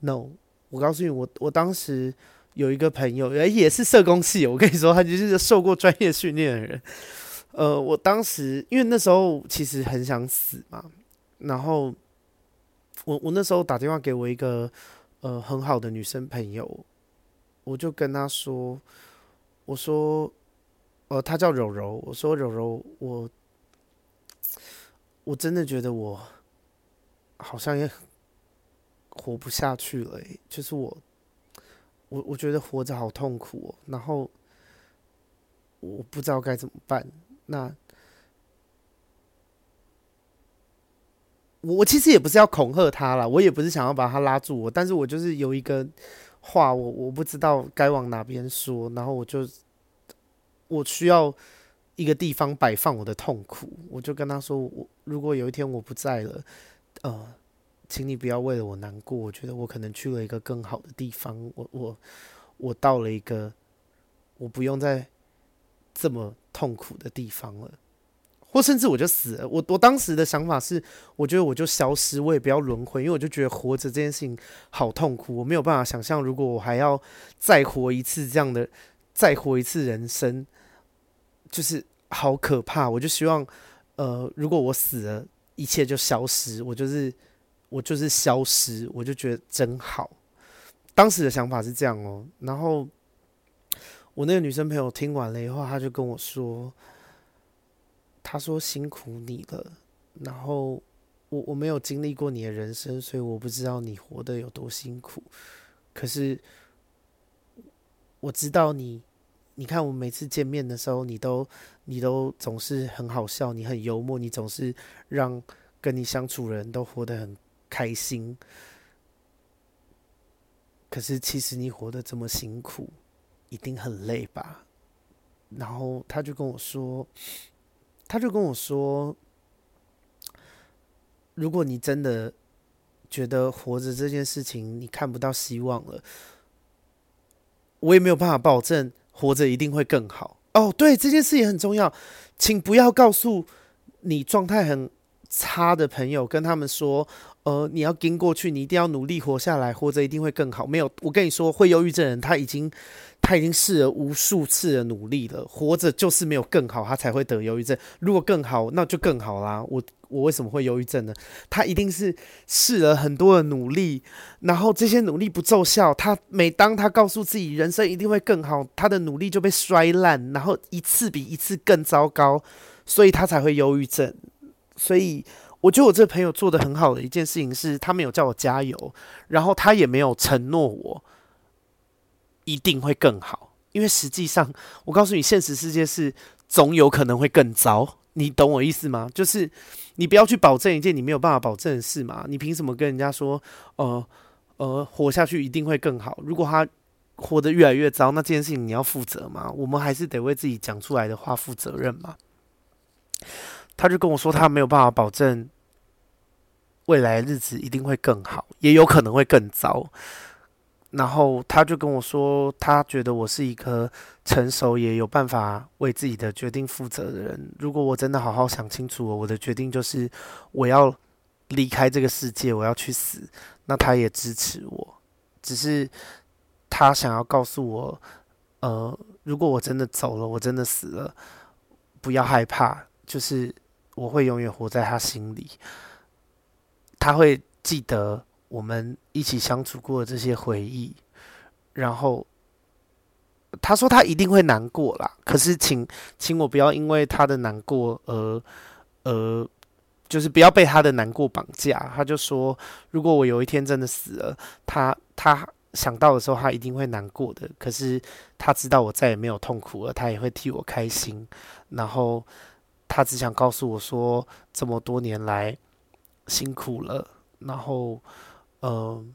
No，我告诉你，我我当时有一个朋友，诶，也是社工系，我跟你说，他就是受过专业训练的人。呃，我当时因为那时候其实很想死嘛，然后我我那时候打电话给我一个呃很好的女生朋友，我就跟她说，我说。呃，他叫柔柔。我说柔柔，我我真的觉得我好像也活不下去了。就是我，我我觉得活着好痛苦哦。然后我不知道该怎么办。那我其实也不是要恐吓他啦，我也不是想要把他拉住我，但是我就是有一个话，我我不知道该往哪边说，然后我就。我需要一个地方摆放我的痛苦，我就跟他说：“我如果有一天我不在了，呃，请你不要为了我难过。我觉得我可能去了一个更好的地方，我我我到了一个我不用再这么痛苦的地方了，或甚至我就死了。我我当时的想法是，我觉得我就消失，我也不要轮回，因为我就觉得活着这件事情好痛苦，我没有办法想象，如果我还要再活一次这样的，再活一次人生。”就是好可怕，我就希望，呃，如果我死了，一切就消失，我就是我就是消失，我就觉得真好。当时的想法是这样哦，然后我那个女生朋友听完了以后，她就跟我说，她说辛苦你了，然后我我没有经历过你的人生，所以我不知道你活得有多辛苦，可是我知道你。你看，我每次见面的时候，你都你都总是很好笑，你很幽默，你总是让跟你相处的人都活得很开心。可是其实你活得这么辛苦，一定很累吧？然后他就跟我说，他就跟我说，如果你真的觉得活着这件事情你看不到希望了，我也没有办法保证。活着一定会更好。哦，对，这件事也很重要，请不要告诉你状态很差的朋友，跟他们说，呃，你要跟过去，你一定要努力活下来，活着一定会更好。没有，我跟你说，会忧郁症人他已经他已经试了无数次的努力了，活着就是没有更好，他才会得忧郁症。如果更好，那就更好啦。我我为什么会忧郁症呢？他一定是试了很多的努力，然后这些努力不奏效，他每当他告诉自己人生一定会更好，他的努力就被摔烂，然后一次比一次更糟糕，所以他才会忧郁症。所以，我觉得我这个朋友做得很好的一件事情是，他没有叫我加油，然后他也没有承诺我一定会更好，因为实际上，我告诉你，现实世界是总有可能会更糟，你懂我意思吗？就是你不要去保证一件你没有办法保证的事嘛，你凭什么跟人家说，呃呃，活下去一定会更好？如果他活得越来越糟，那这件事情你要负责吗？我们还是得为自己讲出来的话负责任嘛。他就跟我说，他没有办法保证未来日子一定会更好，也有可能会更糟。然后他就跟我说，他觉得我是一个成熟也有办法为自己的决定负责的人。如果我真的好好想清楚了，我的决定就是我要离开这个世界，我要去死。那他也支持我，只是他想要告诉我，呃，如果我真的走了，我真的死了，不要害怕，就是。我会永远活在他心里，他会记得我们一起相处过的这些回忆。然后他说他一定会难过啦，可是请请我不要因为他的难过而呃，就是不要被他的难过绑架。他就说，如果我有一天真的死了，他他想到的时候，他一定会难过的。可是他知道我再也没有痛苦了，他也会替我开心。然后。他只想告诉我说，这么多年来辛苦了，然后，嗯、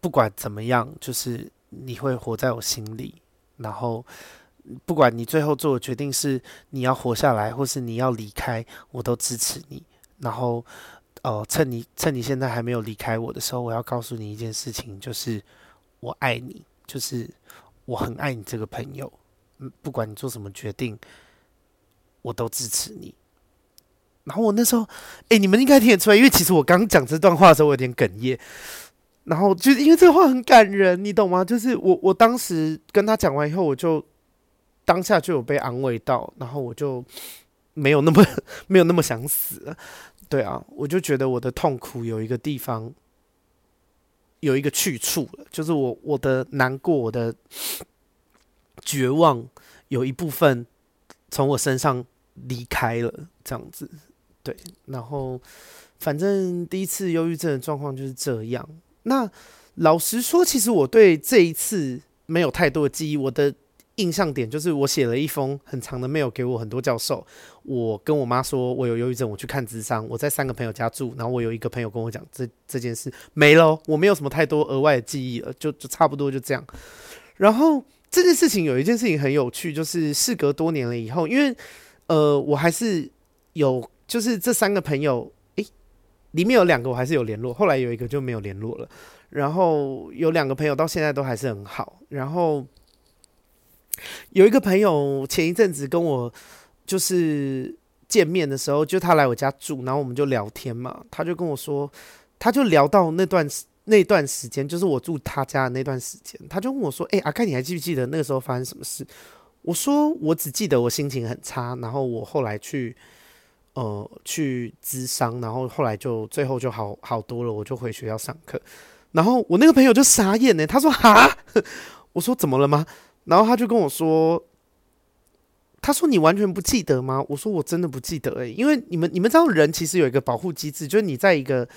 不管怎么样，就是你会活在我心里。然后，不管你最后做的决定是你要活下来，或是你要离开，我都支持你。然后，呃，趁你趁你现在还没有离开我的时候，我要告诉你一件事情，就是我爱你，就是我很爱你这个朋友。嗯不管你做什么决定，我都支持你。然后我那时候，哎、你们应该听得出来，因为其实我刚讲这段话的时候，我有点哽咽。然后就是因为这个话很感人，你懂吗？就是我我当时跟他讲完以后，我就当下就有被安慰到，然后我就没有那么没有那么想死了。对啊，我就觉得我的痛苦有一个地方有一个去处了，就是我我的难过，我的。绝望有一部分从我身上离开了，这样子，对。然后，反正第一次忧郁症的状况就是这样。那老实说，其实我对这一次没有太多的记忆。我的印象点就是，我写了一封很长的 mail 给我很多教授。我跟我妈说我有忧郁症，我去看咨商。我在三个朋友家住，然后我有一个朋友跟我讲这这件事没了，我没有什么太多额外的记忆了，就就差不多就这样。然后。这件事情有一件事情很有趣，就是事隔多年了以后，因为呃，我还是有，就是这三个朋友，诶，里面有两个我还是有联络，后来有一个就没有联络了。然后有两个朋友到现在都还是很好。然后有一个朋友前一阵子跟我就是见面的时候，就他来我家住，然后我们就聊天嘛，他就跟我说，他就聊到那段时。那段时间就是我住他家的那段时间，他就问我说：“哎、阿盖，你还记不记得那个时候发生什么事？”我说：“我只记得我心情很差，然后我后来去呃去咨商，然后后来就最后就好好多了，我就回学校上课。然后我那个朋友就傻眼呢，他说：‘哈？’ 我说：‘怎么了吗？’然后他就跟我说：‘他说你完全不记得吗？’我说：‘我真的不记得诶、因为你们你们知道人其实有一个保护机制，就是你在一个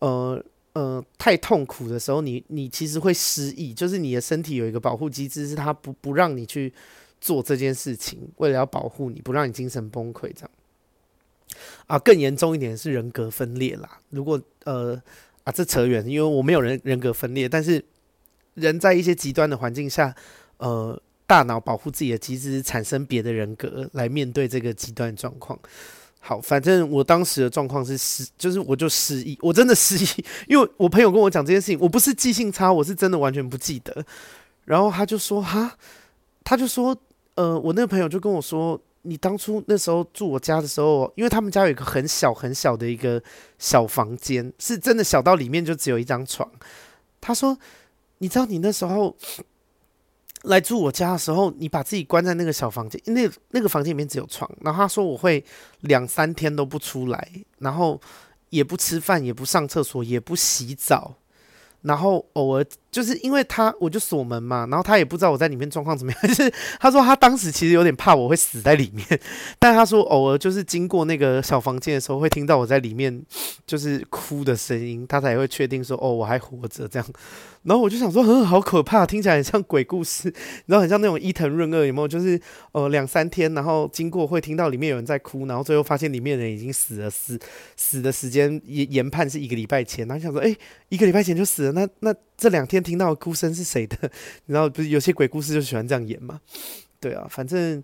呃。”呃，太痛苦的时候，你你其实会失忆，就是你的身体有一个保护机制，是它不不让你去做这件事情，为了要保护你，不让你精神崩溃这样。啊，更严重一点是人格分裂啦。如果呃啊，这扯远，因为我没有人人格分裂，但是人在一些极端的环境下，呃，大脑保护自己的机制产生别的人格来面对这个极端状况。好，反正我当时的状况是失，就是我就失忆，我真的失忆，因为我朋友跟我讲这件事情，我不是记性差，我是真的完全不记得。然后他就说哈，他就说呃，我那个朋友就跟我说，你当初那时候住我家的时候，因为他们家有一个很小很小的一个小房间，是真的小到里面就只有一张床。他说，你知道你那时候来住我家的时候，你把自己关在那个小房间，那那个房间里面只有床。然后他说我会两三天都不出来，然后也不吃饭，也不上厕所，也不洗澡。然后偶尔就是因为他，我就锁门嘛，然后他也不知道我在里面状况怎么样。就是他说他当时其实有点怕我会死在里面，但他说偶尔就是经过那个小房间的时候，会听到我在里面 就是哭的声音，他才会确定说哦我还活着这样。然后我就想说，嗯，好可怕，听起来很像鬼故事，然后很像那种伊藤润二有没有？就是呃两三天，然后经过会听到里面有人在哭，然后最后发现里面人已经死了，死死的时间研研判是一个礼拜前，然后想说，哎，一个礼拜前就死了，那那这两天听到的哭声是谁的？然后不是有些鬼故事就喜欢这样演嘛？对啊，反正。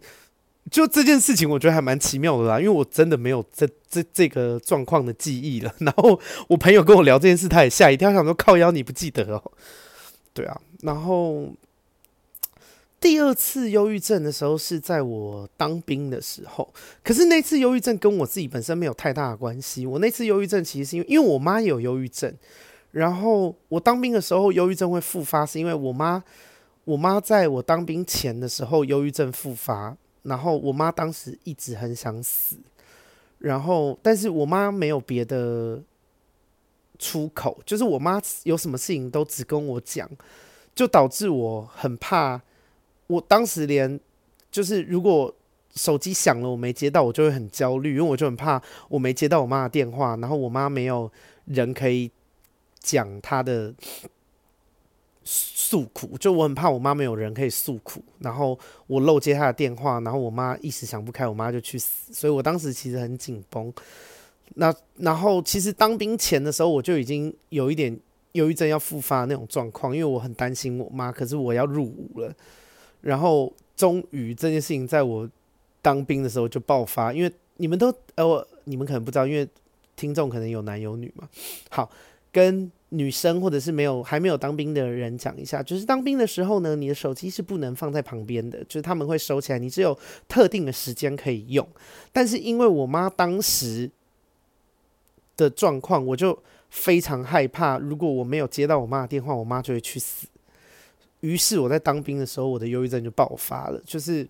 就这件事情，我觉得还蛮奇妙的啦，因为我真的没有这这这个状况的记忆了。然后我朋友跟我聊这件事，他也吓一跳，想说靠腰你不记得哦？对啊。然后第二次忧郁症的时候是在我当兵的时候，可是那次忧郁症跟我自己本身没有太大的关系。我那次忧郁症其实是因为因为我妈也有忧郁症，然后我当兵的时候忧郁症会复发，是因为我妈我妈在我当兵前的时候忧郁症复发。然后我妈当时一直很想死，然后但是我妈没有别的出口，就是我妈有什么事情都只跟我讲，就导致我很怕。我当时连就是如果手机响了我没接到，我就会很焦虑，因为我就很怕我没接到我妈的电话，然后我妈没有人可以讲她的。诉苦，就我很怕我妈没有人可以诉苦，然后我漏接她的电话，然后我妈一时想不开，我妈就去死，所以我当时其实很紧绷。那然后其实当兵前的时候，我就已经有一点忧郁症要复发那种状况，因为我很担心我妈，可是我要入伍了，然后终于这件事情在我当兵的时候就爆发，因为你们都呃，你们可能不知道，因为听众可能有男有女嘛，好跟。女生或者是没有还没有当兵的人讲一下，就是当兵的时候呢，你的手机是不能放在旁边的，就是他们会收起来，你只有特定的时间可以用。但是因为我妈当时的状况，我就非常害怕，如果我没有接到我妈的电话，我妈就会去死。于是我在当兵的时候，我的忧郁症就爆发了。就是，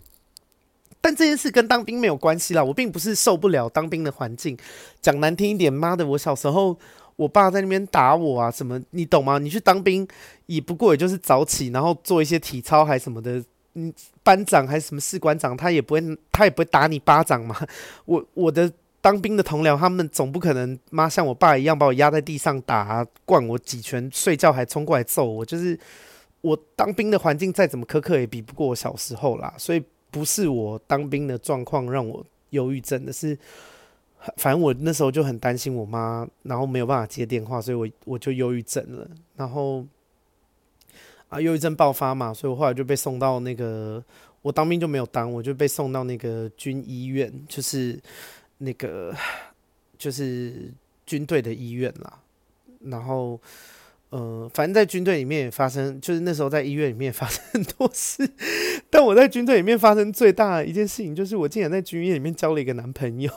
但这件事跟当兵没有关系啦，我并不是受不了当兵的环境。讲难听一点，妈的，我小时候。我爸在那边打我啊，什么你懂吗？你去当兵也不过也就是早起，然后做一些体操还什么的。你班长还是什么士官长，他也不会，他也不会打你巴掌嘛。我我的当兵的同僚，他们总不可能妈像我爸一样把我压在地上打啊，灌我几拳，睡觉还冲过来揍我。就是我当兵的环境再怎么苛刻，也比不过我小时候啦。所以不是我当兵的状况让我忧郁症的，是。反正我那时候就很担心我妈，然后没有办法接电话，所以我我就忧郁症了。然后啊，忧郁症爆发嘛，所以我后来就被送到那个，我当兵就没有当，我就被送到那个军医院，就是那个 就是军队的医院啦。然后呃，反正在军队里面也发生，就是那时候在医院里面也发生很多事。但我在军队里面发生最大的一件事情，就是我竟然在军医院里面交了一个男朋友。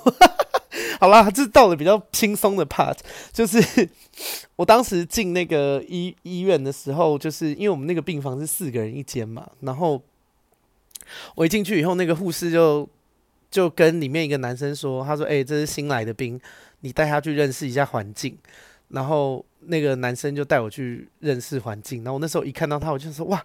好啦，这到了比较轻松的 part，就是 我当时进那个医医院的时候，就是因为我们那个病房是四个人一间嘛，然后我一进去以后，那个护士就就跟里面一个男生说，他说：“哎、欸，这是新来的兵，你带他去认识一下环境。”然后那个男生就带我去认识环境，然后我那时候一看到他，我就说：“哇！”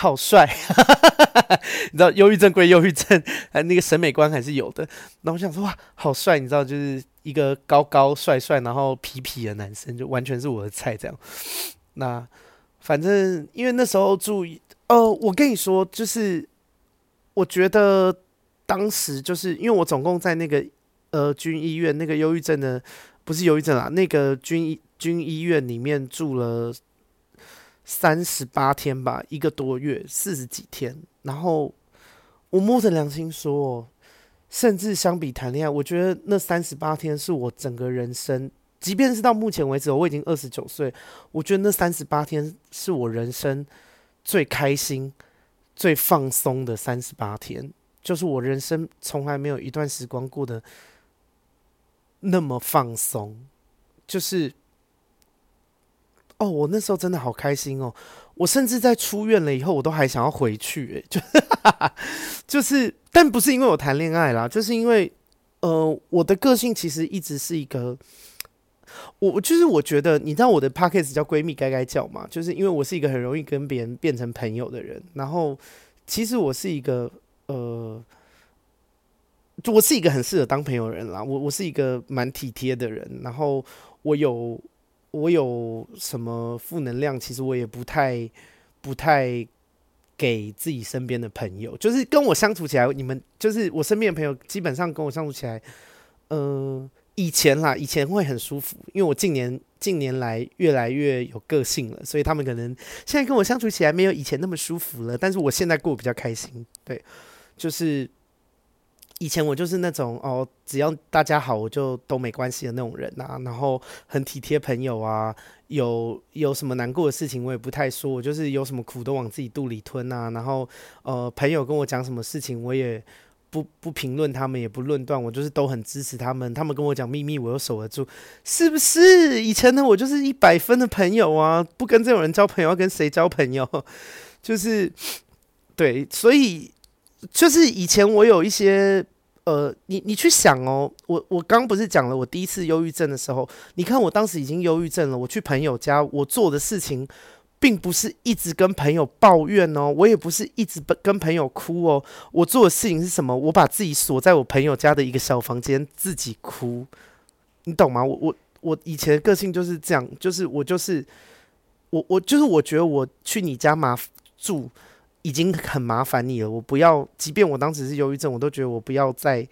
好帅，你知道，忧郁症归忧郁症，还那个审美观还是有的。然后我想说，哇，好帅，你知道，就是一个高高帅帅，然后痞痞的男生，就完全是我的菜这样。那反正因为那时候住，呃，我跟你说，就是我觉得当时就是因为我总共在那个呃军医院那个忧郁症的，不是忧郁症啊，那个军医军医院里面住了。三十八天吧，一个多月，四十几天。然后我摸着良心说，甚至相比谈恋爱，我觉得那三十八天是我整个人生，即便是到目前为止，我已经二十九岁，我觉得那三十八天是我人生最开心、最放松的三十八天，就是我人生从来没有一段时光过得那么放松。就是，哦，我那时候真的好开心哦！我甚至在出院了以后，我都还想要回去，诶，就 就是，但不是因为我谈恋爱啦，就是因为，呃，我的个性其实一直是一个。我就是我觉得，你知道我的 podcast 叫闺蜜该该叫嘛，就是因为我是一个很容易跟别人变成朋友的人。然后，其实我是一个呃，我是一个很适合当朋友的人啦。我我是一个蛮体贴的人。然后我有我有什么负能量，其实我也不太不太给自己身边的朋友。就是跟我相处起来，你们就是我身边的朋友，基本上跟我相处起来，嗯、以前啦，以前会很舒服，因为我近年近年来越来越有个性了，所以他们可能现在跟我相处起来没有以前那么舒服了。但是我现在过比较开心，对，就是以前我就是那种哦，只要大家好，我就都没关系的那种人啊，然后很体贴朋友啊，有有什么难过的事情我也不太说，我就是有什么苦都往自己肚里吞啊，然后呃，朋友跟我讲什么事情我也。不不评论他们，也不论断，我就是都很支持他们。他们跟我讲秘密，我又守得住，是不是？以前的我就是一百分的朋友啊，不跟这种人交朋友，要跟谁交朋友？就是对，所以就是以前我有一些呃，你你去想哦，我我刚不是讲了我第一次忧郁症的时候，你看我当时已经忧郁症了，我去朋友家，我做的事情。并不是一直跟朋友抱怨哦，我也不是一直跟朋友哭哦。我做的事情是什么？我把自己锁在我朋友家的一个小房间，自己哭。你懂吗？我我我以前的个性就是这样，就是我就是我我就是我觉得我去你家麻住已经很麻烦你了，我不要，即便我当时是忧郁症，我都觉得我不要再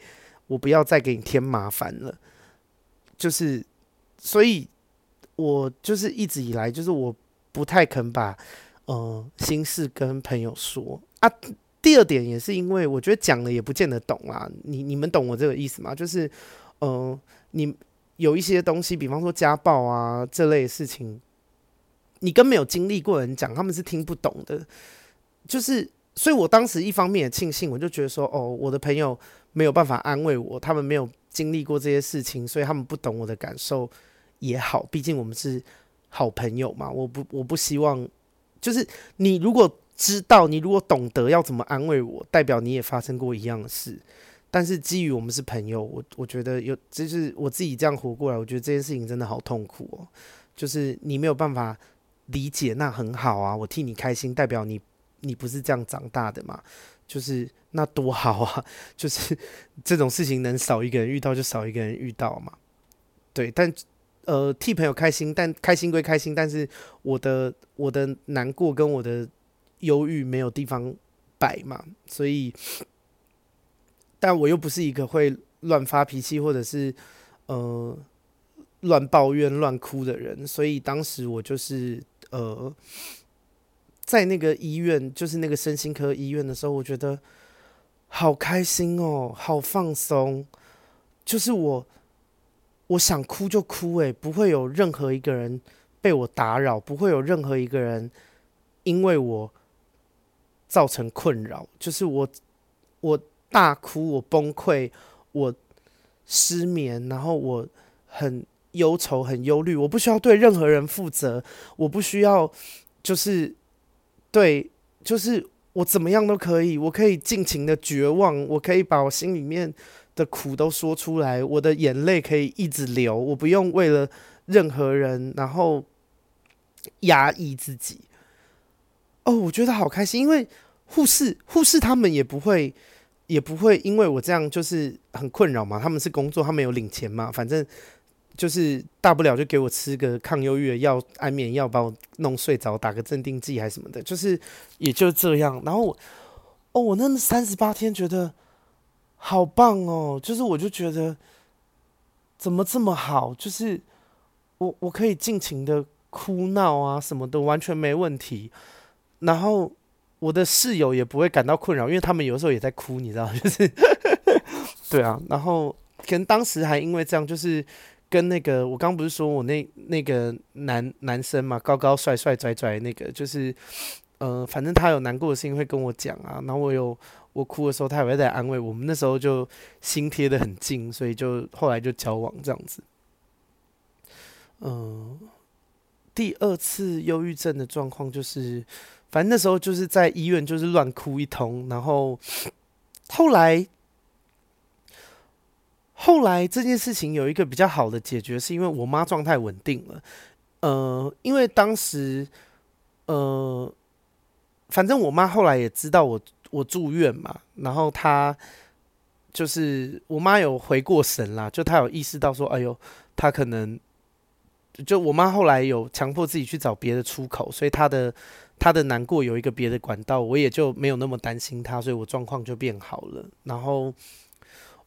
我不要再给你添麻烦了。就是所以，我就是一直以来就是我。不太肯把，呃，心事跟朋友说啊。第二点也是因为我觉得讲了也不见得懂啊。你你们懂我这个意思吗？就是，呃，你有一些东西，比方说家暴啊这类事情，你跟没有经历过人讲，他们是听不懂的。就是，所以我当时一方面也庆幸，我就觉得说，哦，我的朋友没有办法安慰我，他们没有经历过这些事情，所以他们不懂我的感受也好。毕竟我们是。好朋友嘛，我不，我不希望，就是你如果知道，你如果懂得要怎么安慰我，代表你也发生过一样的事。但是基于我们是朋友，我我觉得有，就是我自己这样活过来，我觉得这件事情真的好痛苦哦。就是你没有办法理解，那很好啊，我替你开心，代表你你不是这样长大的嘛，就是那多好啊，就是这种事情能少一个人遇到就少一个人遇到嘛，对，但。呃，替朋友开心，但开心归开心，但是我的我的难过跟我的忧郁没有地方摆嘛，所以，但我又不是一个会乱发脾气或者是呃乱抱怨、乱哭的人，所以当时我就是呃在那个医院，就是那个身心科医院的时候，我觉得好开心哦，好放松，就是我。我想哭就哭，诶，不会有任何一个人被我打扰，不会有任何一个人因为我造成困扰。就是我，我大哭，我崩溃，我失眠，然后我很忧愁、很忧虑。我不需要对任何人负责，我不需要，就是对，就是我怎么样都可以，我可以尽情的绝望，我可以把我心里面。的苦都说出来，我的眼泪可以一直流，我不用为了任何人然后压抑自己。哦，我觉得好开心，因为护士护士他们也不会也不会因为我这样就是很困扰嘛，他们是工作，他们有领钱嘛，反正就是大不了就给我吃个抗忧郁的药、安眠药，把我弄睡着，打个镇定剂还是什么的，就是也就这样。然后我哦，我那三十八天觉得。好棒哦！就是我就觉得怎么这么好，就是我我可以尽情的哭闹啊，什么的完全没问题。然后我的室友也不会感到困扰，因为他们有时候也在哭，你知道，就是 对啊。然后可能当时还因为这样，就是跟那个我刚不是说我那那个男男生嘛，高高帅帅拽拽那个，就是呃，反正他有难过的事情会跟我讲啊，然后我有我哭的时候，他也会在安慰我们。那时候就心贴得很近，所以就后来就交往这样子。嗯、第二次忧郁症的状况就是，反正那时候就是在医院就是乱哭一通，然后后来后来这件事情有一个比较好的解决，是因为我妈状态稳定了。呃，因为当时呃。反正我妈后来也知道我我住院嘛，然后她就是我妈有回过神啦，就她有意识到说，哎呦，她可能就我妈后来有强迫自己去找别的出口，所以她的她的难过有一个别的管道，我也就没有那么担心她，所以我状况就变好了。然后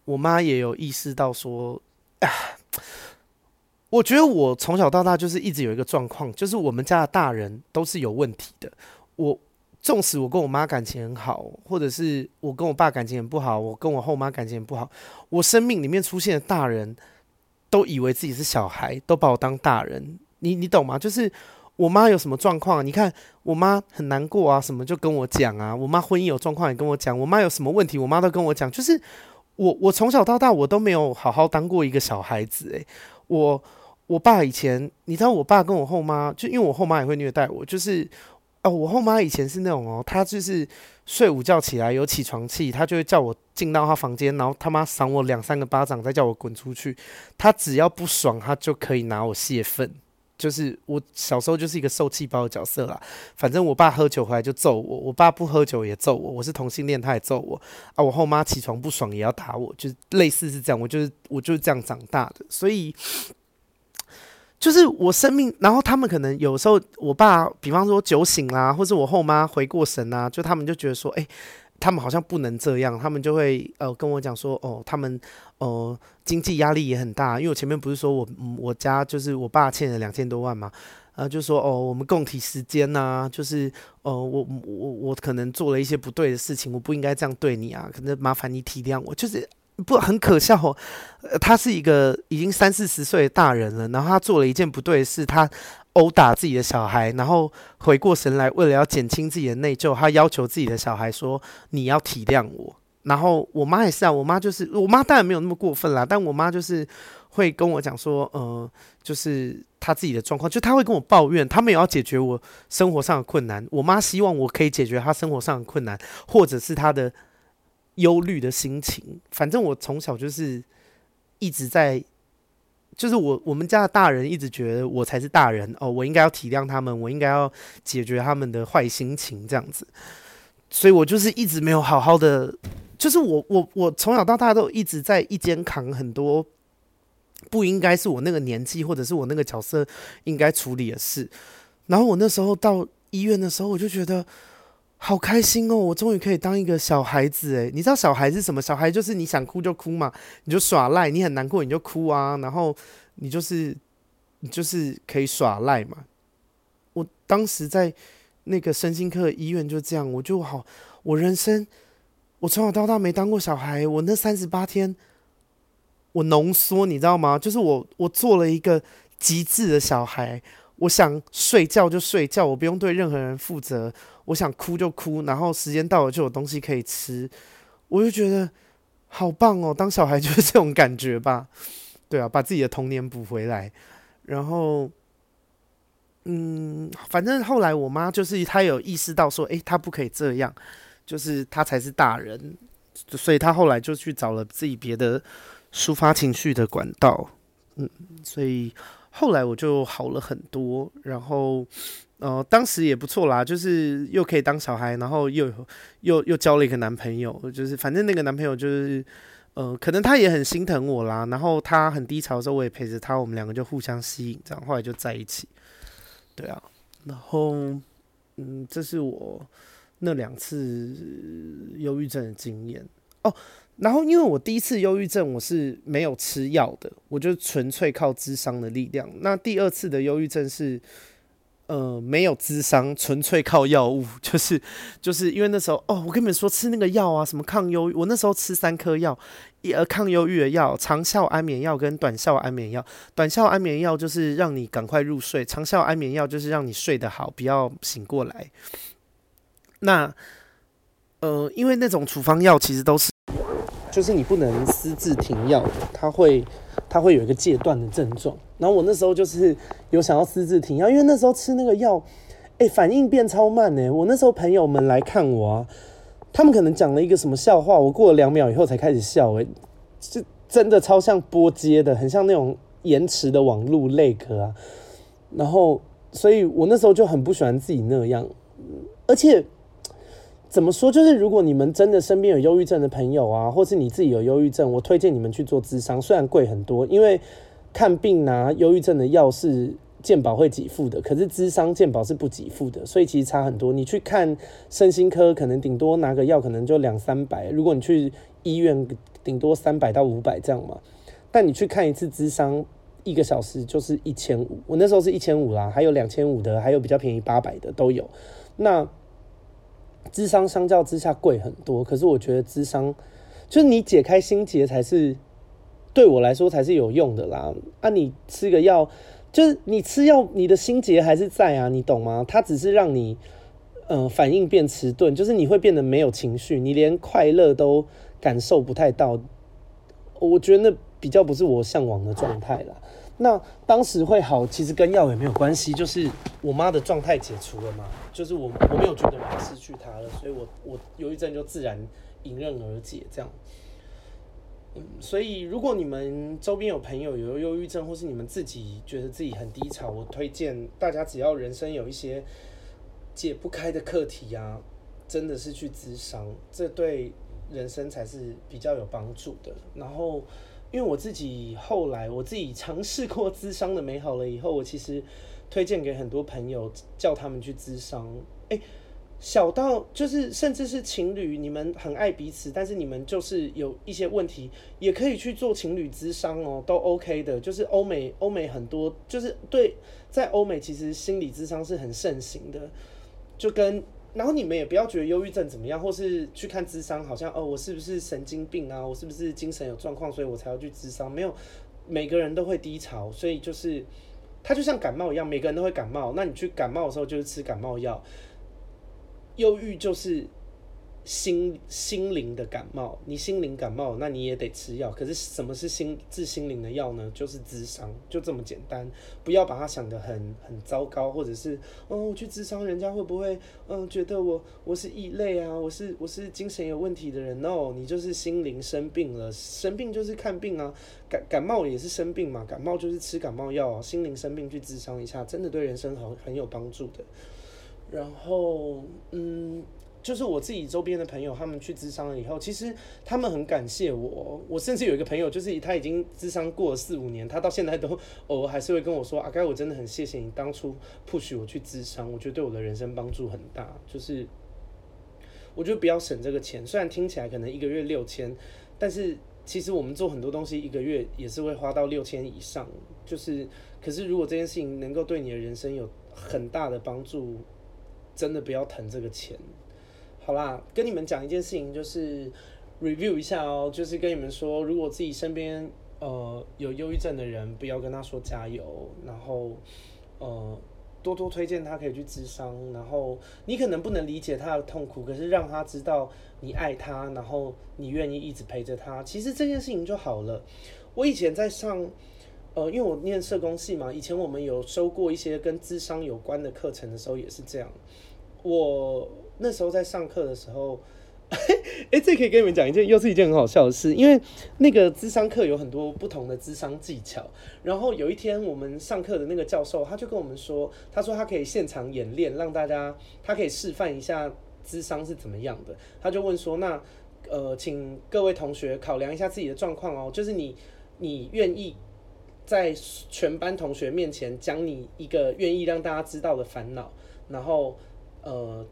我妈也有意识到说，啊，我觉得我从小到大就是一直有一个状况，就是我们家的大人都是有问题的，我。纵使我跟我妈感情很好，或者是我跟我爸感情很不好，我跟我后妈感情很不好，我生命里面出现的大人都以为自己是小孩，都把我当大人。你你懂吗？就是我妈有什么状况，你看我妈很难过啊，什么就跟我讲啊。我妈婚姻有状况也跟我讲，我妈有什么问题，我妈都跟我讲。就是我我从小到大我都没有好好当过一个小孩子。诶，我我爸以前，你知道我爸跟我后妈，就因为我后妈也会虐待我，就是。哦，我后妈以前是那种哦，她就是睡午觉起来有起床气，她就会叫我进到她房间，然后他妈赏我两三个巴掌，再叫我滚出去。她只要不爽，她就可以拿我泄愤。就是我小时候就是一个受气包的角色啦。反正我爸喝酒回来就揍我，我爸不喝酒也揍我。我是同性恋，他也揍我啊。我后妈起床不爽也要打我，就是类似是这样。我就是我就是这样长大的，所以。就是我生命，然后他们可能有时候，我爸比方说酒醒啦，或是我后妈回过神啊，就他们就觉得说，哎，他们好像不能这样，他们就会呃跟我讲说，哦，他们呃经济压力也很大，因为我前面不是说我我家就是我爸欠了两千多万嘛，然后就说哦，我们共体时间呐，就是呃我我我可能做了一些不对的事情，我不应该这样对你啊，可能麻烦你体谅我，就是。不很可笑哦，呃，他是一个已经三四十岁的大人了，然后他做了一件不对事，他殴打自己的小孩，然后回过神来，为了要减轻自己的内疚，他要求自己的小孩说：“你要体谅我。”然后我妈也是啊，我妈就是我妈当然没有那么过分啦，但我妈就是会跟我讲说，呃，就是她自己的状况，就她会跟我抱怨，她没有要解决我生活上的困难，我妈希望我可以解决她生活上的困难，或者是她的。忧虑的心情，反正我从小就是一直在，就是我我们家的大人一直觉得我才是大人哦，我应该要体谅他们，我应该要解决他们的坏心情这样子，所以我就是一直没有好好的，就是我我我从小到大都一直在一肩扛很多不应该是我那个年纪或者是我那个角色应该处理的事，然后我那时候到医院的时候，我就觉得。好开心哦！我终于可以当一个小孩子诶，你知道小孩是什么？小孩就是你想哭就哭嘛，你就耍赖；你很难过你就哭啊，然后你就是你就是可以耍赖嘛。我当时在那个身心科医院就这样，我就好，我人生我从小到大没当过小孩，我那三十八天我浓缩，你知道吗？就是我我做了一个极致的小孩。我想睡觉就睡觉，我不用对任何人负责。我想哭就哭，然后时间到了就有东西可以吃，我就觉得好棒哦！当小孩就是这种感觉吧？对啊，把自己的童年补回来。然后，嗯，反正后来我妈就是她有意识到说，诶，她不可以这样，就是她才是大人，所以她后来就去找了自己别的抒发情绪的管道。嗯，所以。后来我就好了很多，然后，呃，当时也不错啦，就是又可以当小孩，然后又又又交了一个男朋友，就是反正那个男朋友就是，呃，可能他也很心疼我啦，然后他很低潮的时候，我也陪着他，我们两个就互相吸引，这样后来就在一起，对啊，然后，嗯，这是我那两次忧郁症的经验哦。然后，因为我第一次忧郁症我是没有吃药的，我就纯粹靠智商的力量。那第二次的忧郁症是，呃，没有智商，纯粹靠药物，就是 就是因为那时候哦，我跟你们说吃那个药啊，什么抗忧，我那时候吃三颗药，一呃抗忧郁的药，长效安眠药跟短效安眠药。短效安眠药就是让你赶快入睡，长效安眠药就是让你睡得好，不要醒过来。那呃，因为那种处方药其实都是，就是你不能私自停药，它会它会有一个戒断的症状。然后我那时候就是有想要私自停药，因为那时候吃那个药，哎、反应变超慢呢。我那时候朋友们来看我啊，他们可能讲了一个什么笑话，我过了两秒以后才开始笑，哎，这真的超像拨接的，很像那种延迟的网路 lag 啊。然后，所以我那时候就很不喜欢自己那样，而且。怎么说？就是如果你们真的身边有忧郁症的朋友啊，或是你自己有忧郁症，我推荐你们去做咨商，虽然贵很多，因为看病拿忧郁症的药是健保会给付的，可是咨商健保是不给付的，所以其实差很多。你去看身心科，可能顶多拿个药，可能就两三百；如果你去医院，顶多三百到五百这样嘛。但你去看一次咨商，一个小时就是一千五，我那时候是一千五啦，还有两千五的，还有比较便宜八百的都有。那智商相较之下贵很多，可是我觉得智商就是你解开心结才是对我来说才是有用的啦。啊，你吃个药，就是你吃药，你的心结还是在啊，你懂吗？它只是让你嗯、反应变迟钝，就是你会变得没有情绪，你连快乐都感受不太到。我觉得那比较不是我向往的状态啦。那当时会好，其实跟药也没有关系，就是我妈的状态解除了嘛，就是我我没有觉得我失去她了，所以我我忧郁症就自然迎刃而解这样。嗯，所以如果你们周边有朋友有忧郁症，或是你们自己觉得自己很低潮，我推荐大家只要人生有一些解不开的课题啊，真的是去咨商，这对人生才是比较有帮助的。然后。因为我自己后来我自己尝试过咨商的美好了以后，我其实推荐给很多朋友，叫他们去咨商。诶，小到就是甚至是情侣，你们很爱彼此，但是你们就是有一些问题，也可以去做情侣咨商哦，都 OK 的。就是欧美欧美很多，就是对，在欧美其实心理咨商是很盛行的，就跟。然后你们也不要觉得忧郁症怎么样，或是去看智商，好像哦，我是不是神经病啊？我是不是精神有状况，所以我才要去智商？没有，每个人都会低潮，所以就是它就像感冒一样，每个人都会感冒。那你去感冒的时候，就是吃感冒药。忧郁就是。心心灵的感冒，你心灵感冒，那你也得吃药。可是什么是心治心灵的药呢？就是智商，就这么简单。不要把它想得很很糟糕，或者是哦，我去智商，人家会不会嗯觉得我我是异类啊？我是我是精神有问题的人？No，你就是心灵生病了。生病就是看病啊，感感冒也是生病嘛，感冒就是吃感冒药啊。心灵生病去智商一下，真的对人生很很有帮助的。然后嗯。就是我自己周边的朋友，他们去咨商了以后，其实他们很感谢我。我甚至有一个朋友，就是他已经咨商过了四五年，他到现在都偶尔还是会跟我说：“阿该，我真的很谢谢你当初 push 我去咨商，我觉得对我的人生帮助很大。”就是我觉得不要省这个钱，虽然听起来可能一个月六千，但是其实我们做很多东西一个月也是会花到六千以上。就是，可是如果这件事情能够对你的人生有很大的帮助，真的不要疼这个钱。好啦，跟你们讲一件事情，就是 review 一下哦，就是跟你们说，如果自己身边呃有忧郁症的人，不要跟他说加油，然后呃多多推荐他可以去咨商，然后你可能不能理解他的痛苦，可是让他知道你爱他，然后你愿意一直陪着他，其实这件事情就好了。我以前在上呃，因为我念社工系嘛，以前我们有收过一些跟咨商有关的课程的时候，也是这样，我。那时候在上课的时候，哎、这可以跟你们讲一件，又是一件很好笑的事。因为那个智商课有很多不同的智商技巧。然后有一天我们上课的那个教授，他就跟我们说，他说他可以现场演练，让大家他可以示范一下智商是怎么样的。他就问说，那呃，请各位同学考量一下自己的状况哦，就是你你愿意在全班同学面前讲你一个愿意让大家知道的烦恼，然后呃。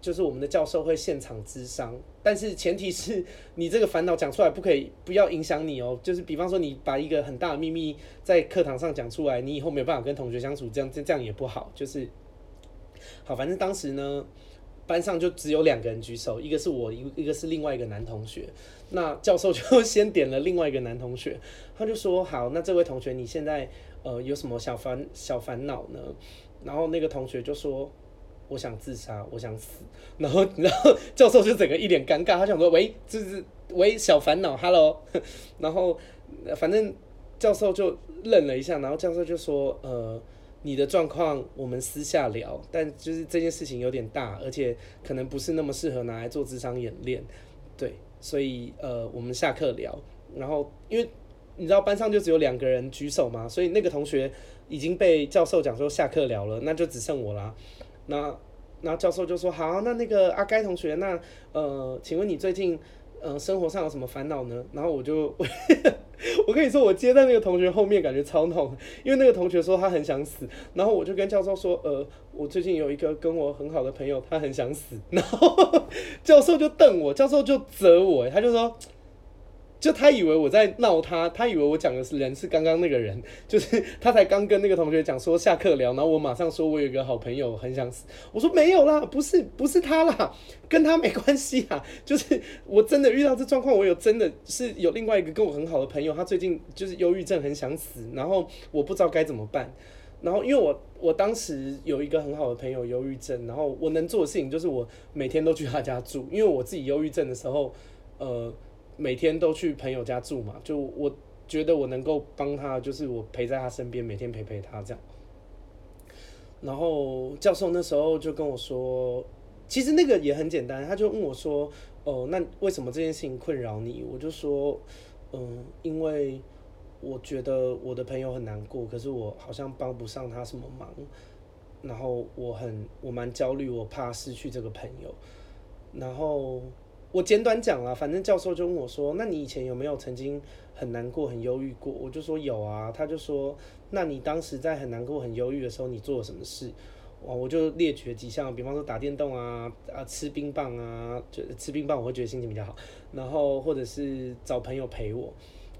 就是我们的教授会现场咨商，但是前提是 你这个烦恼讲出来不可以，不要影响你哦。就是比方说你把一个很大的秘密在课堂上讲出来，你以后没有办法跟同学相处，这样这这样也不好。就是好，反正当时呢，班上就只有两个人举手，一个是我，一一个是另外一个男同学。那教授就先点了另外一个男同学，他就说：“好，那这位同学你现在呃有什么小烦小烦恼呢？”然后那个同学就说。我想自杀，我想死。然后然后 教授就整个一脸尴尬，他想说喂，就是喂小烦恼，Hello。然后反正教授就愣了一下，然后教授就说呃。你的状况我们私下聊，但就是这件事情有点大，而且可能不是那么适合拿来做智商演练，对，所以呃，我们下课聊。然后因为你知道班上就只有两个人举手嘛，所以那个同学已经被教授讲说下课聊了，那就只剩我啦。那那教授就说好，那那个阿该同学，那呃，请问你最近？呃，生活上有什么烦恼呢？然后我就，我跟你说，我接在那个同学后面，感觉超痛，因为那个同学说他很想死，然后我就跟教授说，呃，我最近有一个跟我很好的朋友，他很想死，然后 教授就瞪我，教授就责我，他就说。就他以为我在闹他，他以为我讲的是人是刚刚那个人，就是他才刚跟那个同学讲说下课聊，然后我马上说我有一个好朋友很想死，我说没有啦，不是不是他啦，跟他没关系啊，就是我真的遇到这状况，我有真的是有另外一个跟我很好的朋友，他最近就是忧郁症很想死，然后我不知道该怎么办，然后因为我我当时有一个很好的朋友忧郁症，然后我能做的事情就是我每天都去他家住，因为我自己忧郁症的时候，呃。每天都去朋友家住嘛，就我觉得我能够帮他，就是我陪在他身边，每天陪陪他这样。然后教授那时候就跟我说，其实那个也很简单，他就问我说：“哦，那为什么这件事情困扰你？”我就说：“嗯，因为我觉得我的朋友很难过，可是我好像帮不上他什么忙，然后我很我蛮焦虑，我怕失去这个朋友，然后。”我简短讲了，反正教授就问我说：“那你以前有没有曾经很难过、很忧郁过？”我就说有啊。他就说：“那你当时在很难过、很忧郁的时候，你做了什么事？”我就列举了几项，比方说打电动啊、啊吃冰棒啊，就吃冰棒我会觉得心情比较好。然后或者是找朋友陪我。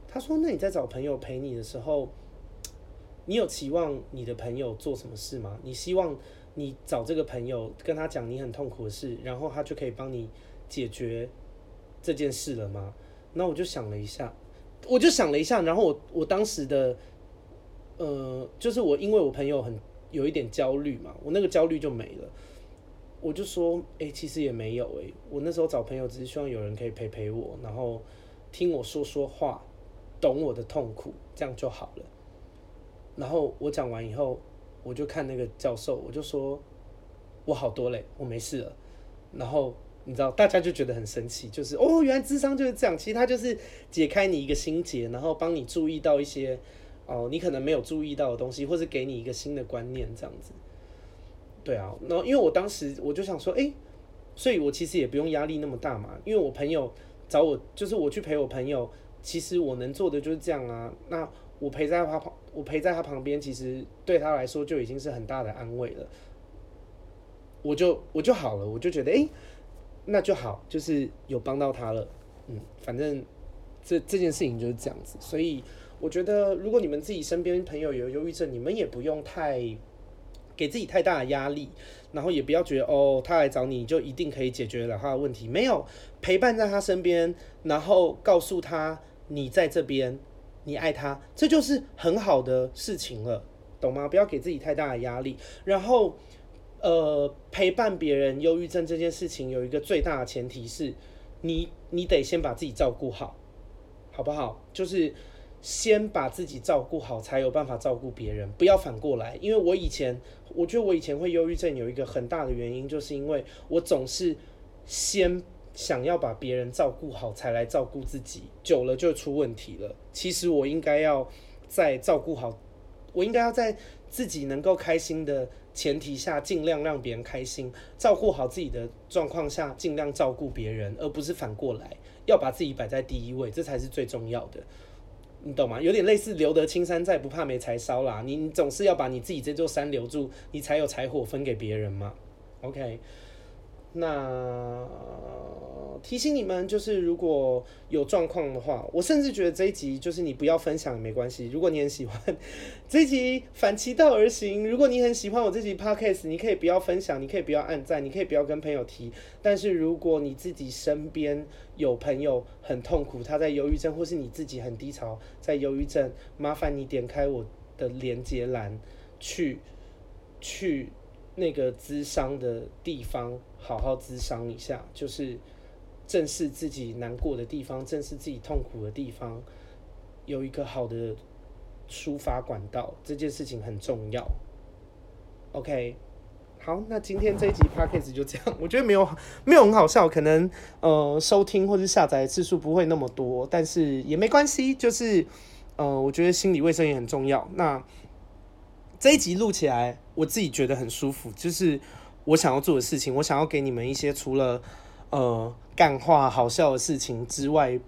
他说：“那你在找朋友陪你的时候，你有期望你的朋友做什么事吗？你希望你找这个朋友跟他讲你很痛苦的事，然后他就可以帮你。”解决这件事了吗？那我就想了一下，我就想了一下，然后我我当时的，呃，就是我因为我朋友很有一点焦虑嘛，我那个焦虑就没了。我就说，哎、其实也没有哎、我那时候找朋友只是希望有人可以陪陪我，然后听我说说话，懂我的痛苦，这样就好了。然后我讲完以后，我就看那个教授，我就说，我好多嘞，我没事了。然后。你知道，大家就觉得很神奇，就是哦，原来智商就是这样。其实他就是解开你一个心结，然后帮你注意到一些哦，你可能没有注意到的东西，或是给你一个新的观念，这样子。对啊，然后因为我当时我就想说，哎，所以我其实也不用压力那么大嘛，因为我朋友找我，就是我去陪我朋友，其实我能做的就是这样啊。那我陪在他旁，我陪在他旁边，其实对他来说就已经是很大的安慰了。我就我就好了，我就觉得哎。诶那就好，就是有帮到他了，嗯，反正这这件事情就是这样子，所以我觉得如果你们自己身边朋友有忧郁症，你们也不用太给自己太大的压力，然后也不要觉得哦，他来找你就一定可以解决了他的问题，没有，陪伴在他身边，然后告诉他你在这边，你爱他，这就是很好的事情了，懂吗？不要给自己太大的压力，然后。呃，陪伴别人忧郁症这件事情有一个最大的前提是，你你得先把自己照顾好，好不好？就是先把自己照顾好，才有办法照顾别人，不要反过来。因为我以前，我觉得我以前会忧郁症有一个很大的原因，就是因为我总是先想要把别人照顾好，才来照顾自己，久了就出问题了。其实我应该要在照顾好，我应该要在自己能够开心的。前提下，尽量让别人开心，照顾好自己的状况下，尽量照顾别人，而不是反过来，要把自己摆在第一位，这才是最重要的，你懂吗？有点类似留得青山在，不怕没柴烧啦。你你总是要把你自己这座山留住，你才有柴火分给别人嘛。OK，那。提醒你们，就是如果有状况的话，我甚至觉得这一集就是你不要分享也没关系。如果你很喜欢这一集反其道而行，如果你很喜欢我这集 podcast，你可以不要分享，你可以不要按赞，你可以不要跟朋友提。但是如果你自己身边有朋友很痛苦，他在忧郁症，或是你自己很低潮在忧郁症，麻烦你点开我的连接栏去去。那个咨商的地方好好咨商一下，就是正视自己难过的地方，正视自己痛苦的地方，有一个好的抒发管道，这件事情很重要。OK。好，那今天这一集 Podcast 就这样。我觉得没有没有很好笑，可能呃收听或是下载次数不会那么多，但是也没关系。就是呃，我觉得心理卫生也很重要。那这一集录起来，我自己觉得很舒服，就是我想要做的事情，我想要给你们一些除了呃干话好笑的事情之外，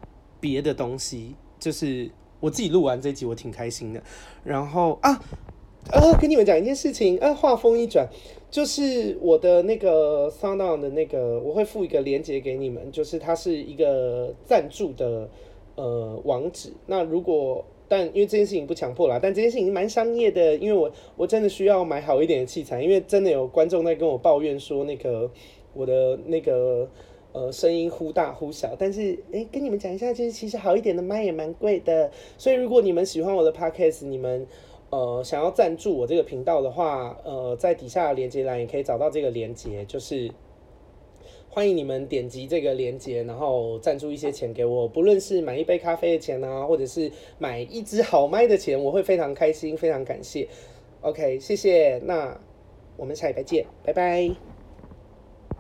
别的东西。就是我自己录完这集，我挺开心的。然后啊。呃，跟你们讲一件事情。呃，话锋一转，就是我的那个 SoundOn 的那个，我会附一个链接给你们，就是它是一个赞助的呃网址。那如果但因为这件事情不强迫啦，但这件事情蛮商业的，因为我我真的需要买好一点的器材，因为真的有观众在跟我抱怨说那个我的那个呃声音忽大忽小。但是哎、跟你们讲一下，就是其实好一点的麦也蛮贵的，所以如果你们喜欢我的 Podcast，你们。呃，想要赞助我这个频道的话，呃，在底下的连接栏也可以找到这个连接，就是欢迎你们点击这个链接，然后赞助一些钱给我，不论是买一杯咖啡的钱啊，或者是买一支好麦的钱，我会非常开心，非常感谢。OK，谢谢，那我们下礼拜见，拜拜。